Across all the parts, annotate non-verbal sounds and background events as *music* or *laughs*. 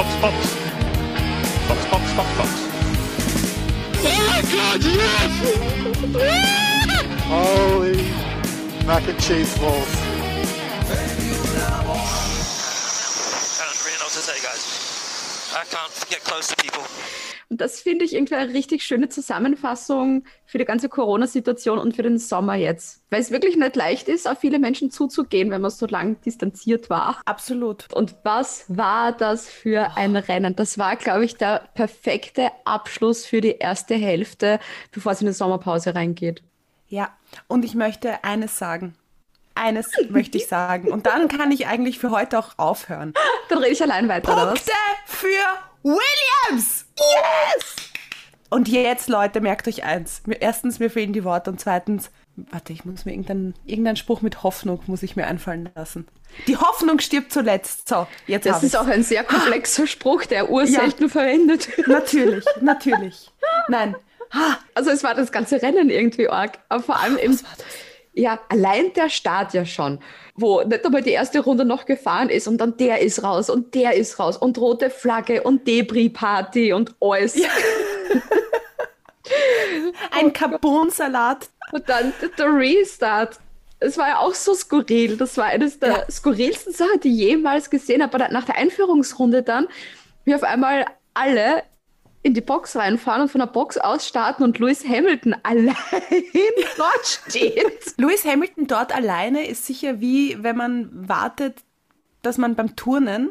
Box, Box. Box, Box, Box, Box. Oh my God, yes! Holy mac and cheese balls. I don't really know what to say, guys. I can't get close to people. Und das finde ich irgendwie eine richtig schöne Zusammenfassung für die ganze Corona-Situation und für den Sommer jetzt. Weil es wirklich nicht leicht ist, auf viele Menschen zuzugehen, wenn man so lang distanziert war. Absolut. Und was war das für ein Rennen? Das war, glaube ich, der perfekte Abschluss für die erste Hälfte, bevor es in die Sommerpause reingeht. Ja, und ich möchte eines sagen. Eines *laughs* möchte ich sagen. Und dann kann ich eigentlich für heute auch aufhören. Dann rede ich allein weiter? Punkte für Williams! Yes! Und jetzt, Leute, merkt euch eins. Erstens, mir fehlen die Worte und zweitens, warte, ich muss mir irgendeinen irgendeinen Spruch mit Hoffnung muss ich mir einfallen lassen. Die Hoffnung stirbt zuletzt. So, jetzt Das ist ich auch ein sehr komplexer *gasps* Spruch, der urselten verwendet wird. Natürlich, natürlich. Nein. Also es war das ganze Rennen irgendwie arg. Aber vor allem im, ja, allein der Start ja schon, wo nicht einmal die erste Runde noch gefahren ist und dann der ist raus und der ist raus und rote Flagge und Debris-Party und alles. *laughs* ein Carbonsalat. Und dann der Restart. Es war ja auch so skurril. Das war eines der Ja. skurrilsten Sachen, die ich jemals gesehen habe. Aber nach der Einführungsrunde dann, wie auf einmal alle in die Box reinfahren und von der Box aus starten und Lewis Hamilton *laughs* allein dort steht. Lewis Hamilton dort alleine ist sicher wie, wenn man wartet, dass man beim Turnen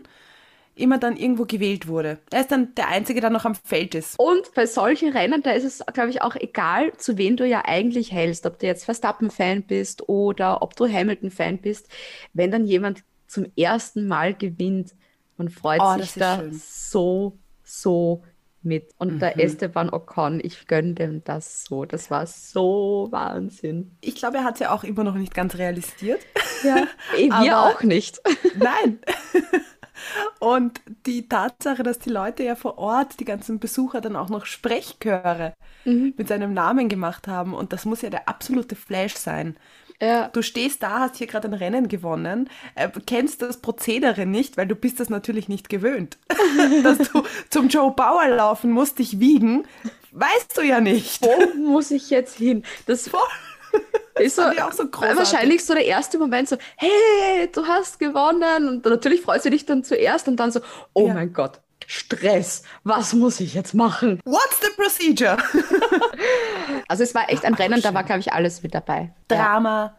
immer dann irgendwo gewählt wurde. Er ist dann der Einzige, der noch am Feld ist. Und bei solchen Rennen, da ist es, glaube ich, auch egal, zu wem du ja eigentlich hältst. Ob du jetzt Verstappen-Fan bist oder ob du Hamilton-Fan bist. Wenn dann jemand zum ersten Mal gewinnt, man freut Oh, sich da schön. so, so mit. Und der Esteban Ocon, ich gönne dem das so. Das war so Wahnsinn. Ich glaube, er hat es ja auch immer noch nicht ganz realisiert. Ja, *laughs* wir auch nicht. *laughs* Nein. *laughs* Und die Tatsache, dass die Leute ja vor Ort, die ganzen Besucher, dann auch noch Sprechchöre mit seinem Namen gemacht haben. Und das muss ja der absolute Flash sein. Ja. Du stehst da, hast hier gerade ein Rennen gewonnen, äh, kennst das Prozedere nicht, weil du bist das natürlich nicht gewöhnt. *laughs* dass du zum Joe Bauer laufen musst, dich wiegen, weißt du ja nicht. Wo muss ich jetzt hin? Das *laughs* ist so, auch so großartig. wahrscheinlich so der erste Moment so, hey, du hast gewonnen. Und natürlich freust du dich dann zuerst und dann so, oh Ja. mein Gott, Stress, was muss ich jetzt machen? What's the procedure? *laughs* Also es war echt ein Rennen, da war, glaube ich, alles mit dabei. Ja. Drama,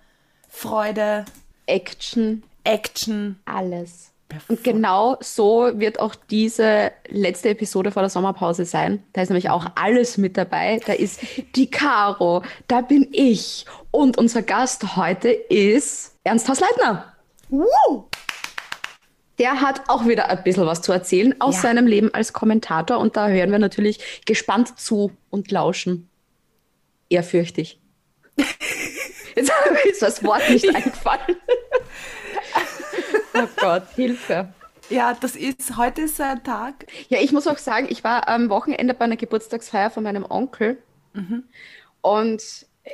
Freude, Action, Action. alles. Und genau so wird auch diese letzte Episode vor der Sommerpause sein. Da ist nämlich auch alles mit dabei. Da ist die Caro, da bin ich. Und unser Gast heute ist Ernst Hausleitner. Woo! Der hat auch wieder ein bisschen was zu erzählen aus Ja. seinem Leben als Kommentator. Und da hören wir natürlich gespannt zu und lauschen. Ehrfürchtig. *laughs* Jetzt *laughs* ist das Wort nicht eingefallen. oh Gott, Hilfe. Ja, das ist, heute ist ein Tag. Ja, ich muss auch sagen, ich war am Wochenende bei einer Geburtstagsfeier von meinem Onkel. Und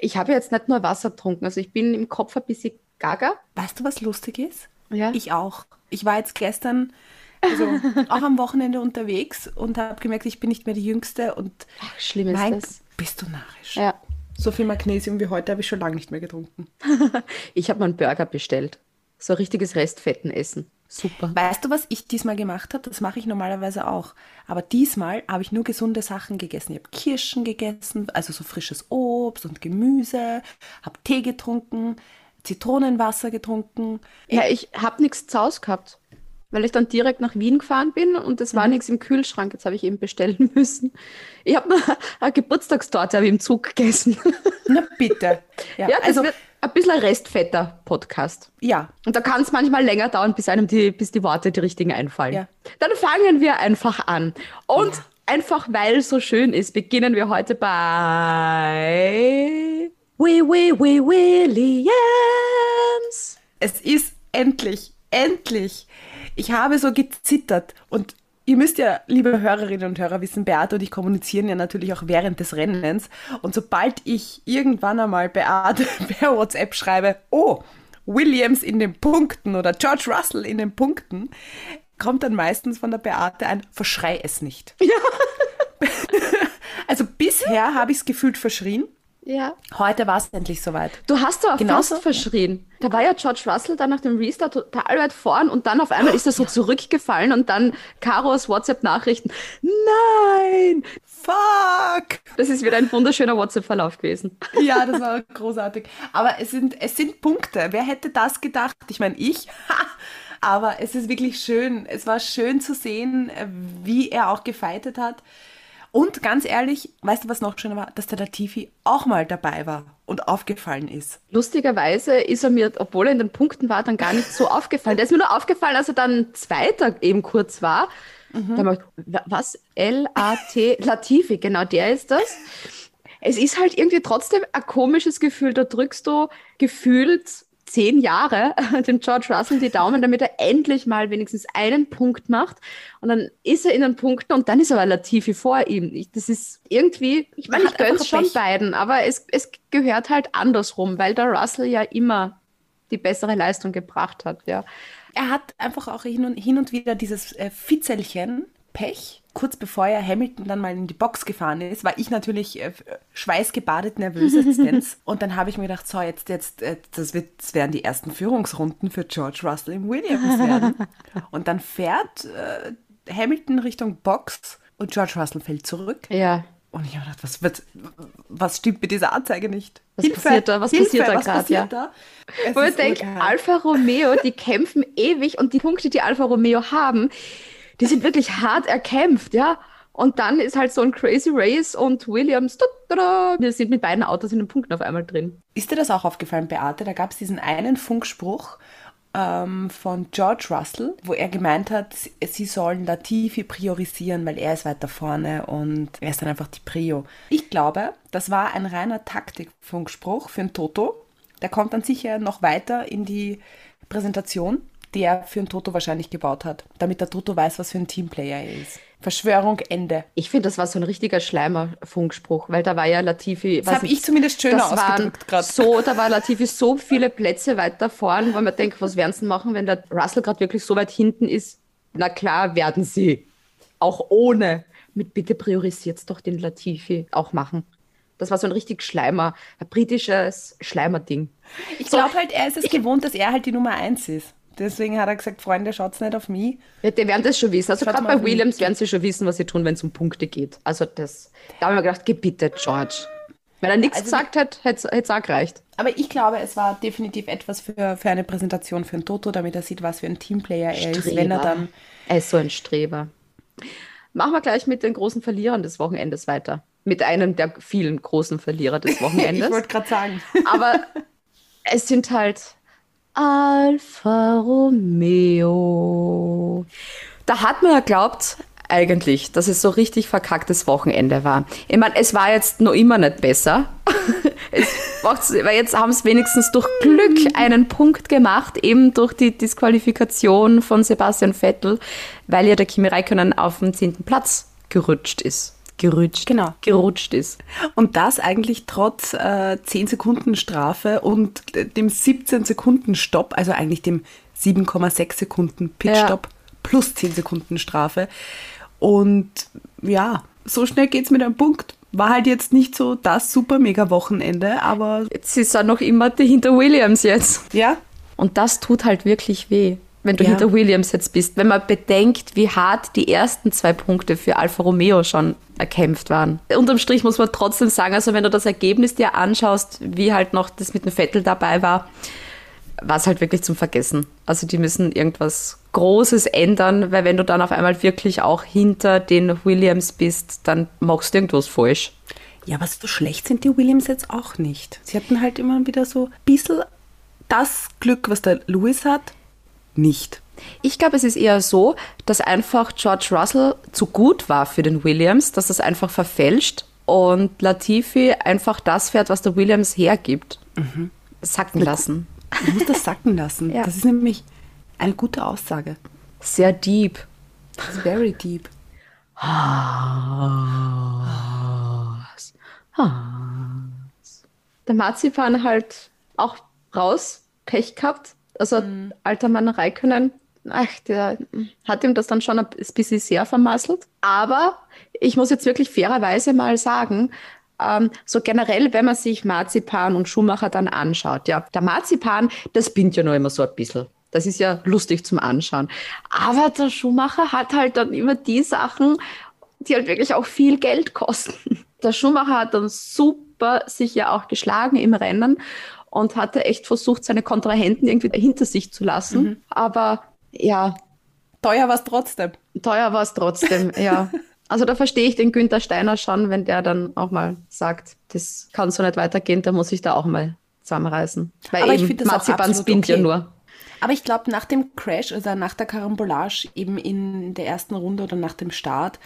ich habe jetzt nicht nur Wasser getrunken. Also ich bin im Kopf ein bisschen gaga. Weißt du, was lustig ist? Ja. Ich auch. Ich war jetzt gestern also *laughs* auch am Wochenende unterwegs und habe gemerkt, ich bin nicht mehr die Jüngste und Ach, schlimm ist mein, das. bist du narrisch. Ja. So viel Magnesium wie heute habe ich schon lange nicht mehr getrunken. *laughs* Ich habe mal einen Burger bestellt. So ein richtiges Restfettenessen. Super. Weißt du, was ich diesmal gemacht habe? Das mache ich normalerweise auch. Aber diesmal habe ich nur gesunde Sachen gegessen. Ich habe Kirschen gegessen, also so frisches Obst und Gemüse, habe Tee getrunken, Zitronenwasser getrunken. Ja, ich habe nichts zu Hause gehabt, weil ich dann direkt nach Wien gefahren bin und es Mhm. war nichts im Kühlschrank. Jetzt habe ich eben bestellen *laughs* müssen. Ich habe eine Geburtstagstorte im Zug gegessen. *laughs* Na bitte. Ja, Ja, das also ein bisschen ein restfetter Podcast. ja, Und da kann es manchmal länger dauern, bis einem die, bis die Worte die richtigen einfallen. Ja. Dann fangen wir einfach an. Und einfach weil es so schön ist, beginnen wir heute bei Wee Wee Wee Williams. es ist endlich, endlich. Ich habe so gezittert und ihr müsst ja, liebe Hörerinnen und Hörer, wissen, Beate und ich kommunizieren ja natürlich auch während des Rennens. Und sobald ich irgendwann einmal Beate *laughs* per WhatsApp schreibe, oh, Williams in den Punkten oder George Russell in den Punkten, kommt dann meistens von der Beate ein, verschrei es nicht. Ja. *laughs* also bisher habe ich es gefühlt verschrien. Ja. Heute war es endlich soweit. Du hast doch Genauso- fast verschrien. Da war ja George Russell dann nach dem Restart total weit vorn und dann auf einmal ist er so zurückgefallen und dann Caros WhatsApp-Nachrichten. Nein! Fuck! Das ist wieder ein wunderschöner WhatsApp-Verlauf gewesen. Ja, das war großartig. Aber es sind, es sind Punkte. Wer hätte das gedacht? Ich meine, ich. Ha! *laughs* Aber es ist wirklich schön. Es war schön zu sehen, wie er auch gefeitet hat. Und ganz ehrlich, weißt du, was noch schöner war? Dass der Latifi auch mal dabei war und aufgefallen ist. Lustigerweise ist er mir, obwohl er in den Punkten war, dann gar nicht so aufgefallen. Der ist mir nur aufgefallen, als er dann Zweiter eben kurz war. Da hab ich, wa- was? L-A-T, Latifi, genau der ist das. Es ist halt irgendwie trotzdem ein komisches Gefühl. Da drückst du gefühlt zehn Jahre *laughs* dem George Russell die Daumen, damit er endlich mal wenigstens einen Punkt macht. Und dann ist er in den Punkten und dann ist aber Latifi vor ihm. Ich, das ist irgendwie, ich meine, Er ich gönn's schon beiden, aber es, es gehört halt andersrum, weil der Russell ja immer die bessere Leistung gebracht hat, ja. Er hat einfach auch hin und, hin und wieder dieses äh, Fitzelchen, Pech. Kurz bevor er Hamilton dann mal in die Box gefahren ist, war ich natürlich äh, schweißgebadet nervösestens. *laughs* und dann habe ich mir gedacht, so, jetzt, jetzt, äh, das, wird, das werden die ersten Führungsrunden für George Russell im Williams *laughs* werden. und dann fährt äh, Hamilton Richtung Box und George Russell fällt zurück. Ja, Und ich habe gedacht, was wird, was stimmt mit dieser Anzeige nicht? Was passiert da? Was passiert da was grad, passiert ja? da? Es Wo ich ist denke. Alfa Romeo, die kämpfen ewig und die Punkte, die Alfa Romeo haben, die sind wirklich hart erkämpft, ja. Und dann ist halt so ein Crazy Race und Williams, wir sind mit beiden Autos in den Punkten auf einmal drin. Ist dir das auch aufgefallen, Beate? Da gab es diesen einen Funkspruch ähm, von George Russell, wo er gemeint hat, sie- sie sollen Latifi priorisieren, weil er ist weiter vorne und er ist dann einfach die Prio. Ich glaube, das war ein reiner Taktikfunkspruch für den Toto. Der kommt dann sicher noch weiter in die Präsentation, die er für den Toto wahrscheinlich gebaut hat, damit der Toto weiß, was für ein Teamplayer er ist. Verschwörung, Ende. Ich finde, das war so ein richtiger Schleimer-Funkspruch, weil da war ja Latifi. Das habe ich zumindest schöner ausgedrückt gerade. So, da war Latifi so viele Plätze weiter vorn, weil man denkt, was werden sie machen, wenn der Russell gerade wirklich so weit hinten ist? Na klar, werden sie. Auch ohne. Mit bitte priorisiert's doch den Latifi auch machen. Das war so ein richtig Schleimer, ein britisches Schleimerding. Ich So, glaube halt, er ist es gewohnt, dass er halt die Nummer eins ist. Deswegen hat er gesagt, Freunde, schaut's nicht auf mich. Ja, die werden das schon wissen. Also gerade bei Williams werden sie schon wissen, was sie tun, wenn es um Punkte geht. Also das, da haben wir gedacht, geh bitte, George. Wenn er nichts Also- gesagt hätte, hätte es auch gereicht. Aber ich glaube, es war definitiv etwas für, für eine Präsentation für den Toto, damit er sieht, was für ein Teamplayer er ist, wenn er dann. Er ist so ein Streber. Machen wir gleich mit den großen Verlierern des Wochenendes weiter. Mit einem der vielen großen Verlierer des *laughs* Ich Wochenendes. wollte gerade sagen. Aber es sind halt Alfa Romeo. Da hat man ja glaubt, eigentlich, dass es so richtig verkacktes Wochenende war. Ich meine, es war jetzt noch immer nicht besser. *laughs* weil jetzt haben es wenigstens durch Glück einen Punkt gemacht, eben durch die Disqualifikation von Sebastian Vettel, weil ja der Kimi Räikkönen auf den zehnten Platz gerutscht ist. Gerutscht. Genau. Gerutscht ist. Und das eigentlich trotz äh, 10 Sekunden Strafe und dem 17 Sekunden Stopp, also eigentlich dem 7,6 Sekunden Pitstop plus 10 Sekunden Strafe. Und ja, so schnell geht's mit einem Punkt. War halt jetzt nicht so das super mega Wochenende, aber Jetzt ist er noch immer hinter Williams jetzt. ja, Und das tut halt wirklich weh, wenn du Ja. hinter Williams jetzt bist. Wenn man bedenkt, wie hart die ersten zwei Punkte für Alfa Romeo schon erkämpft waren. Unterm Strich muss man trotzdem sagen, also wenn du das Ergebnis dir anschaust, wie halt noch das mit dem Vettel dabei war, war es halt wirklich zum Vergessen. Also die müssen irgendwas Großes ändern, weil wenn du dann auf einmal wirklich auch hinter den Williams bist, dann machst du irgendwas falsch. Ja, aber so schlecht sind die Williams jetzt auch nicht. Sie hatten halt immer wieder so ein bisschen das Glück, was der Lewis hat, nicht. Ich glaube, es ist eher so, dass einfach George Russell zu gut war für den Williams, dass das einfach verfälscht und Latifi einfach das fährt, was der Williams hergibt. Sacken lassen. Man muss das sacken lassen. *laughs* Ja. Das ist nämlich eine gute Aussage. Sehr deep. Very deep. Der Marzipan halt auch raus, Pech gehabt. Also alter Mann Raikönnen ach, der hat ihm das dann schon ein bisschen sehr vermasselt. Aber ich muss jetzt wirklich fairerweise mal sagen, ähm, so generell, wenn man sich Marzipan und Schumacher dann anschaut, ja, der Marzipan, das bindet ja nur immer so ein bisschen. Das ist ja lustig zum Anschauen. Aber der Schumacher hat halt dann immer die Sachen, die halt wirklich auch viel Geld kosten. *laughs* Der Schumacher hat dann super sich ja auch geschlagen im Rennen und hatte echt versucht, seine Kontrahenten irgendwie hinter sich zu lassen. Mhm. Aber ja. Teuer war es trotzdem. Teuer war es trotzdem, *laughs* ja. Also da verstehe ich den Günther Steiner schon, wenn der dann auch mal sagt, das kann so nicht weitergehen, da muss ich da auch mal zusammenreißen. Weil Aber eben Marzipan spinnt okay. ja nur. Aber ich glaube, nach dem Crash, also nach der Karambolage eben in der ersten Runde oder nach dem Start,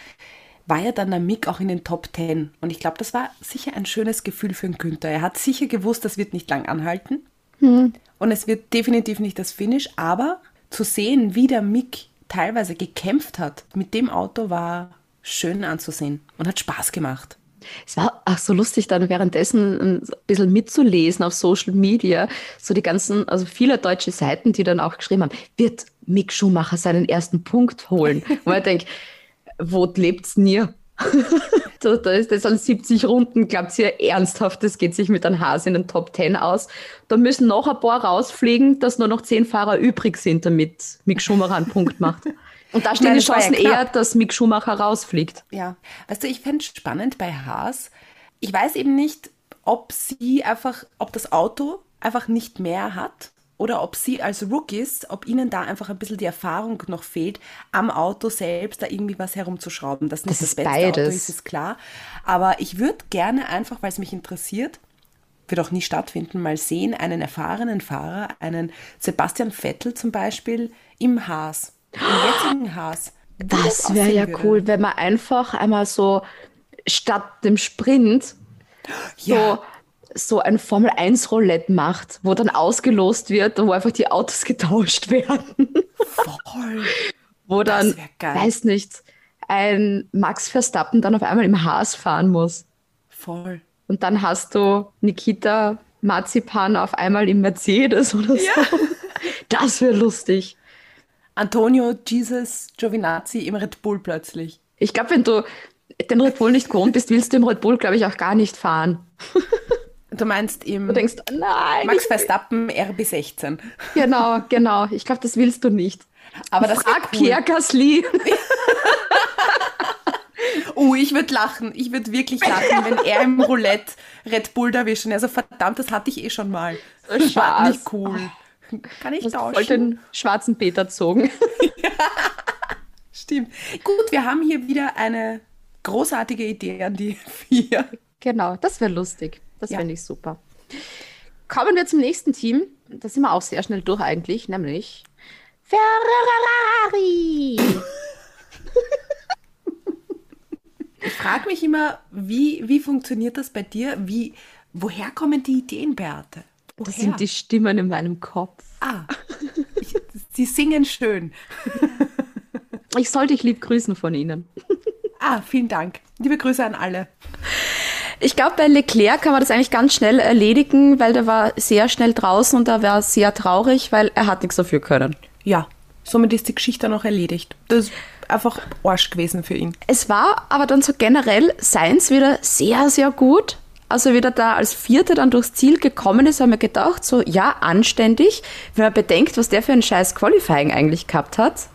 war ja dann der Mick auch in den Top Ten. Und ich glaube, das war sicher ein schönes Gefühl für den Günther. Er hat sicher gewusst, das wird nicht lang anhalten. Hm. Und es wird definitiv nicht das Finish. Aber zu sehen, wie der Mick teilweise gekämpft hat mit dem Auto, war schön anzusehen und hat Spaß gemacht. Es war auch so lustig, dann währenddessen ein bisschen mitzulesen auf Social Media, so die ganzen, also viele deutsche Seiten, die dann auch geschrieben haben, wird Mick Schumacher seinen ersten Punkt holen? Und ich denke, wo lebt's nie? *laughs* da, da ist das an 70 Runden, glaubt ihr ernsthaft, das geht sich mit einem Hase in den Top 10 aus. Da müssen noch ein paar rausfliegen, dass nur noch zehn Fahrer übrig sind, damit Mick Schumacher einen Punkt macht. *laughs* Und da stehen die Chancen ja eher, dass Mick Schumacher rausfliegt. Ja, weißt du, ich fände es spannend bei Haas. Ich weiß eben nicht, ob sie einfach, ob das Auto einfach nicht mehr hat oder ob sie als Rookies, ob ihnen da einfach ein bisschen die Erfahrung noch fehlt, am Auto selbst da irgendwie was herumzuschrauben. Das, das, das beste beides. Auto ist, ist klar. Aber ich würde gerne einfach, weil es mich interessiert, wird auch nie stattfinden, mal sehen, einen erfahrenen Fahrer, einen Sebastian Vettel zum Beispiel im Haas im jetzigen Haas. Das wäre ja würde. cool, wenn man einfach einmal so statt dem Sprint ja. So, ein Formel 1 Roulette macht, wo dann ausgelost wird und wo einfach die Autos *laughs* getauscht werden. Voll. wo dann, weiß nicht, ein Max Verstappen dann auf einmal im Haas fahren muss. Voll. Und dann hast du Nikita Marzipan auf einmal im Mercedes oder so. Ja. *laughs* Das wäre lustig. Antonio Jesus Giovinazzi im Red Bull plötzlich. Ich glaube, wenn du den Red Bull nicht gewohnt bist, willst du im Red Bull, glaube ich, auch gar nicht fahren. *laughs* Du meinst im du denkst, nein, Max Verstappen RB16. Genau, genau. Ich glaube, das willst du nicht. Aber das Frag cool. Pierre Gasly. oh, *laughs* ich würde lachen. Ich würde wirklich lachen, wenn er im Roulette Red Bull erwischen. Also verdammt, das hatte ich eh schon mal. Das war nicht cool. Kann ich tauschen? Voll den schwarzen Peter zogen. *laughs* ja, stimmt. Gut, wir haben hier wieder eine großartige Idee an die *laughs* vier. Genau, das wäre lustig. Das ja. fände ich super. Kommen wir zum nächsten Team. Da sind wir auch sehr schnell durch eigentlich, nämlich Ferrari. ich frage mich immer, wie, wie funktioniert das bei dir? Wie, woher kommen die Ideen, Beate? Das sind die Stimmen in meinem Kopf. Ah, ich, sie singen schön. Ich soll dich lieb grüßen von Ihnen. Ah, vielen Dank. Liebe Grüße an alle. Ich glaube, bei Leclerc kann man das eigentlich ganz schnell erledigen, weil der war sehr schnell draußen und da war sehr traurig, weil er hat nichts dafür können. Ja, somit ist die Geschichte dann auch erledigt. Das ist einfach Arsch gewesen für ihn. Es war aber dann so generell Seins wieder sehr, sehr gut als er wieder da als Vierter dann durchs Ziel gekommen ist, haben wir gedacht, so, ja, anständig, wenn man bedenkt, was der für ein scheiß Qualifying eigentlich gehabt hat.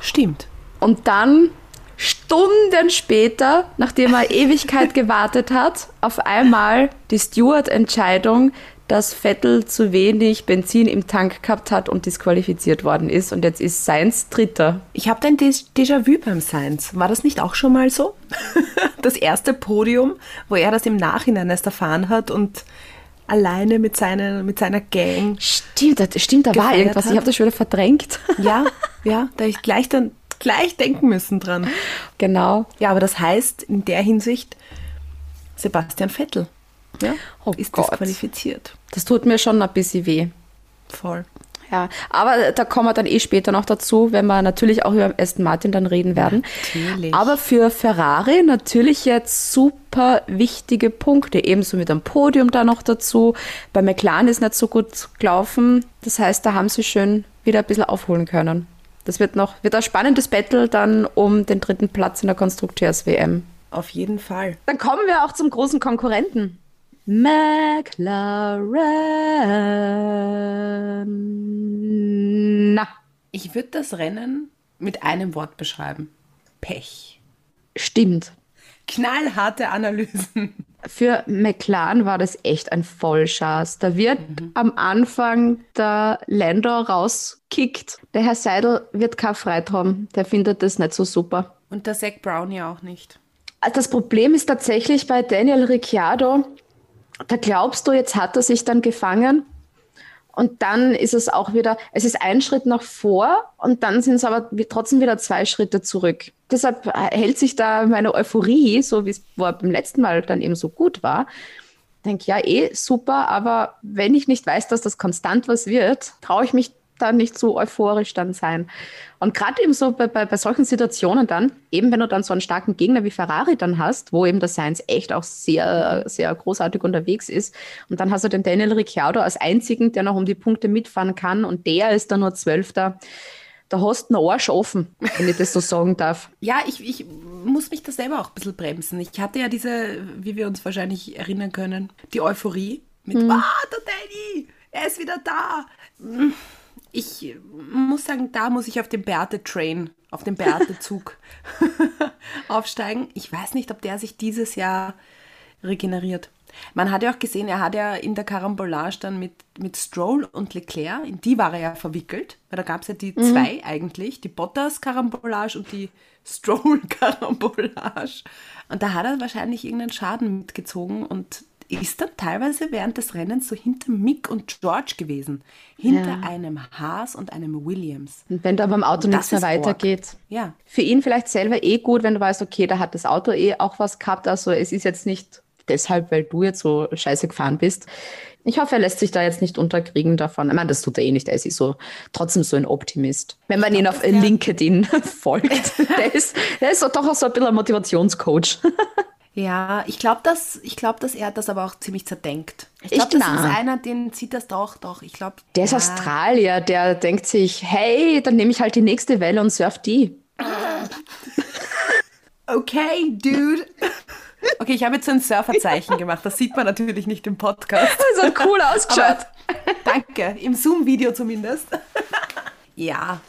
Stimmt. Und dann Stunden später, nachdem er Ewigkeit *laughs* gewartet hat, auf einmal die Stewart-Entscheidung, dass Vettel zu wenig Benzin im Tank gehabt hat und disqualifiziert worden ist. Und jetzt ist Sainz Dritter. Ich habe ein Déjà-vu beim Sainz. War das nicht auch schon mal so? *laughs* das erste Podium, wo er das im Nachhinein erst erfahren hat und alleine mit, seine, mit seiner Gang. Stimmt, das, stimmt, da war irgendwas. Hat. Ich habe das schon wieder verdrängt. ja, *laughs* ja, da ich gleich dann gleich denken müssen dran. Genau. Ja, aber das heißt in der Hinsicht Sebastian Vettel ja, oh ist Gott. disqualifiziert. Das tut mir schon ein bisschen weh. Voll. Ja, aber da kommen wir dann eh später noch dazu, wenn wir natürlich auch über Aston Martin dann reden werden. Natürlich. Aber für Ferrari natürlich jetzt super wichtige Punkte, ebenso mit dem Podium da noch dazu. Bei McLaren ist nicht so gut gelaufen, das heißt, da haben sie schön wieder ein bisschen aufholen können. Das wird noch wird ein spannendes Battle dann um den dritten Platz in der Konstrukteurs-WM. Auf jeden Fall. Dann kommen wir auch zum großen Konkurrenten. McLaren. Na, Ich würde das Rennen mit einem Wort beschreiben. Pech. stimmt. Knallharte Analysen. Für McLaren war das echt ein Vollschaß. Da wird am Anfang der Lando rauskickt. Der Herr Seidel wird keine Freude haben. Der findet das nicht so super. Und der Zac Brown ja auch nicht. Das Problem ist tatsächlich bei Daniel Ricciardo, da glaubst du, jetzt hat er sich dann gefangen. Und dann ist es auch wieder, es ist ein Schritt nach vor und dann sind es aber trotzdem wieder zwei Schritte zurück. Deshalb hält sich da meine Euphorie, so wie es beim letzten Mal dann eben so gut war. Denke, ja, eh super, aber wenn ich nicht weiß, dass das konstant was wird, traue ich mich da nicht so euphorisch dann sein. Und gerade eben so bei, bei, bei solchen Situationen dann, eben wenn du dann so einen starken Gegner wie Ferrari dann hast, wo eben der Sainz echt auch sehr, sehr großartig unterwegs ist, und dann hast du den Daniel Ricciardo als einzigen, der noch um die Punkte mitfahren kann, und der ist dann nur Zwölfter. Da hast du einen Arsch offen, wenn ich das so sagen darf. *laughs* Ja, ich, ich muss mich da selber auch ein bisschen bremsen. Ich hatte ja diese, wie wir uns wahrscheinlich erinnern können, die Euphorie mit, ah, der Danny, er ist wieder da. Ich muss sagen, da muss ich auf den Beate-Train, auf den Beate-Zug *laughs* aufsteigen. Ich weiß nicht, ob der sich dieses Jahr regeneriert. Man hat ja auch gesehen, er hat ja in der Karambolage dann mit, mit Stroll und Leclerc, in die war er ja verwickelt, weil da gab es ja die zwei eigentlich, die Bottas-Karambolage und die Stroll-Karambolage. *laughs* Und da hat er wahrscheinlich irgendeinen Schaden mitgezogen und ist dann teilweise während des Rennens so hinter Mick und George gewesen. Hinter Ja. einem Haas und einem Williams. Und wenn da beim Auto nichts mehr weitergeht. Ja. Für ihn vielleicht selber eh gut, wenn du weißt, okay, da hat das Auto eh auch was gehabt. Also es ist jetzt nicht deshalb, weil du jetzt so scheiße gefahren bist. Ich hoffe, er lässt sich da jetzt nicht unterkriegen davon. Ich meine, das tut er eh nicht. Er ist eh so, trotzdem so ein Optimist. Wenn man ihn auf LinkedIn *laughs* folgt, *laughs* der ist, der ist doch auch so ein bisschen ein Motivationscoach. *laughs* Ja, ich glaube, dass, ich glaub, dass er das aber auch ziemlich zerdenkt. Ich glaube, das na. ist einer, den sieht das doch, doch. Ich glaube, Der ist ja. Australier, der denkt sich, hey, dann nehme ich halt die nächste Welle und surf die. Okay, dude. Okay, ich habe jetzt so ein Surferzeichen gemacht. Das sieht man natürlich nicht im Podcast. Das hat cool ausgeschaut. Danke, im Zoom-Video zumindest. Ja,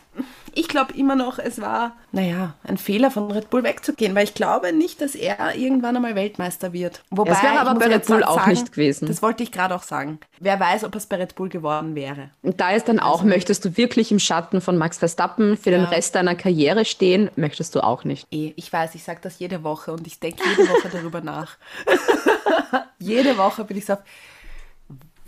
ich glaube immer noch, es war, naja, ein Fehler von Red Bull wegzugehen, weil ich glaube nicht, dass er irgendwann einmal Weltmeister wird. Wobei, Das wäre aber bei Red Bull sagen, auch nicht gewesen. Das wollte ich gerade auch sagen. Wer weiß, ob es bei Red Bull geworden wäre. Und da ist dann auch, möchtest du wirklich im Schatten von Max Verstappen für den Ja. Rest deiner Karriere stehen? Möchtest du auch nicht. Eh, ich weiß, ich sage das jede Woche und ich denke jede Woche darüber nach. *laughs* jede Woche bin ich so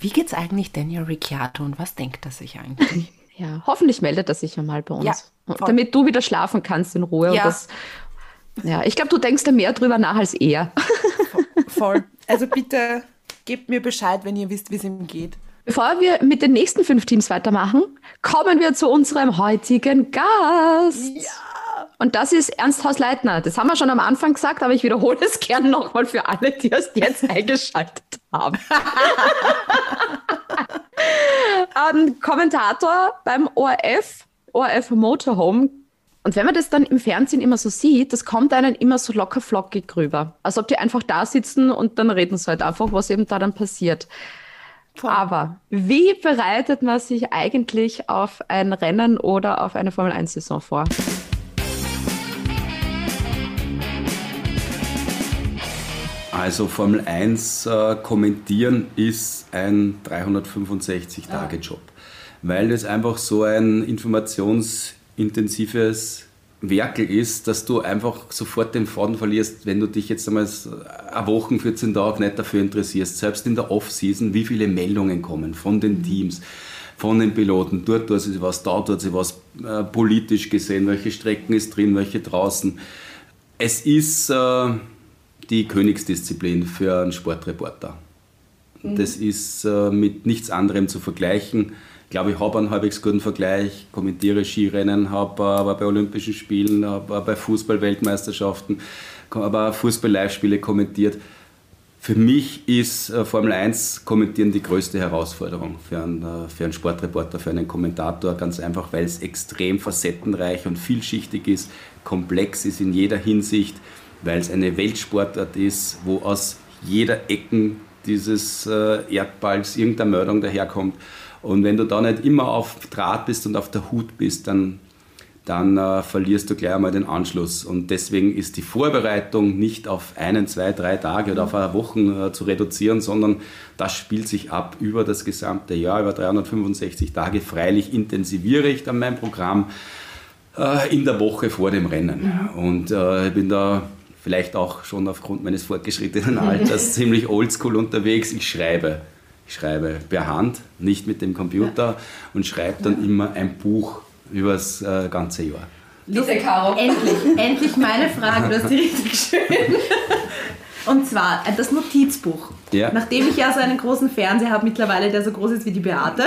wie geht's eigentlich Daniel Ricciardo und was denkt er sich eigentlich? Ja, hoffentlich meldet er sich ja mal bei uns. Ja, damit du wieder schlafen kannst in Ruhe. Ja. Das, ja, ich glaube, du denkst da mehr drüber nach als er. *laughs* Voll. Also bitte gebt mir Bescheid, wenn ihr wisst, wie es ihm geht. Bevor wir mit den nächsten fünf Teams weitermachen, kommen wir zu unserem heutigen Gast. Ja. Und das ist Ernst Hausleitner. Das haben wir schon am Anfang gesagt, aber ich wiederhole es gerne nochmal für alle, die erst jetzt *laughs* eingeschaltet haben. *laughs* ähm, Kommentator beim ORF, ORF Motorhome. Und wenn man das dann im Fernsehen immer so sieht, das kommt einem immer so locker flockig rüber. Als ob die einfach da sitzen und dann reden sie halt einfach, was eben da dann passiert. Aber wie bereitet man sich eigentlich auf ein Rennen oder auf eine Formel 1-Saison vor? Also Formel 1 äh, kommentieren ist ein 365-Tage-Job, weil es einfach so ein informationsintensives Werkel ist, dass du einfach sofort den Faden verlierst, wenn du dich jetzt einmal eine Woche, 14 Tage nicht dafür interessierst. Selbst in der Off-Season, wie viele Meldungen kommen von den Teams, von den Piloten. Dort tut sie was, da tut sie was, äh, politisch gesehen, welche Strecken ist drin, welche draußen. Es ist äh, die Königsdisziplin für einen Sportreporter. Das ist äh, mit nichts anderem zu vergleichen. Ich glaube, ich habe einen halbwegs guten Vergleich, kommentiere Skirennen, habe aber bei Olympischen Spielen, habe bei Fußball-Weltmeisterschaften, aber Fußball-Live-Spiele kommentiert. für mich ist äh, Formel 1 kommentieren die größte Herausforderung für einen, äh, für einen Sportreporter, für einen Kommentator. Ganz einfach, weil es extrem facettenreich und vielschichtig ist, komplex ist in jeder Hinsicht, weil es eine Weltsportart ist, wo aus jeder Ecken dieses äh, Erdballs irgendeine Meldung daherkommt. Und wenn du da nicht immer auf Draht bist und auf der Hut bist, dann dann äh, verlierst du gleich einmal den Anschluss. Und deswegen ist die Vorbereitung nicht auf einen, zwei, drei Tage oder auf eine Woche äh, zu reduzieren, sondern das spielt sich ab über das gesamte Jahr, über 365 Tage. Freilich intensiviere ich dann mein Programm äh, in der Woche vor dem Rennen. Und äh, ich bin da vielleicht auch schon aufgrund meines fortgeschrittenen Alters *laughs* ziemlich oldschool unterwegs. Ich schreibe. Ich schreibe per Hand, nicht mit dem Computer und schreibe dann immer ein Buch über das äh, ganze Jahr. Liebe Caro. Endlich, *laughs* endlich meine Frage, du hast die richtig schön. Und zwar äh, das Notizbuch. Ja. Nachdem ich ja so einen großen Fernseher habe mittlerweile, der so groß ist wie die Beate,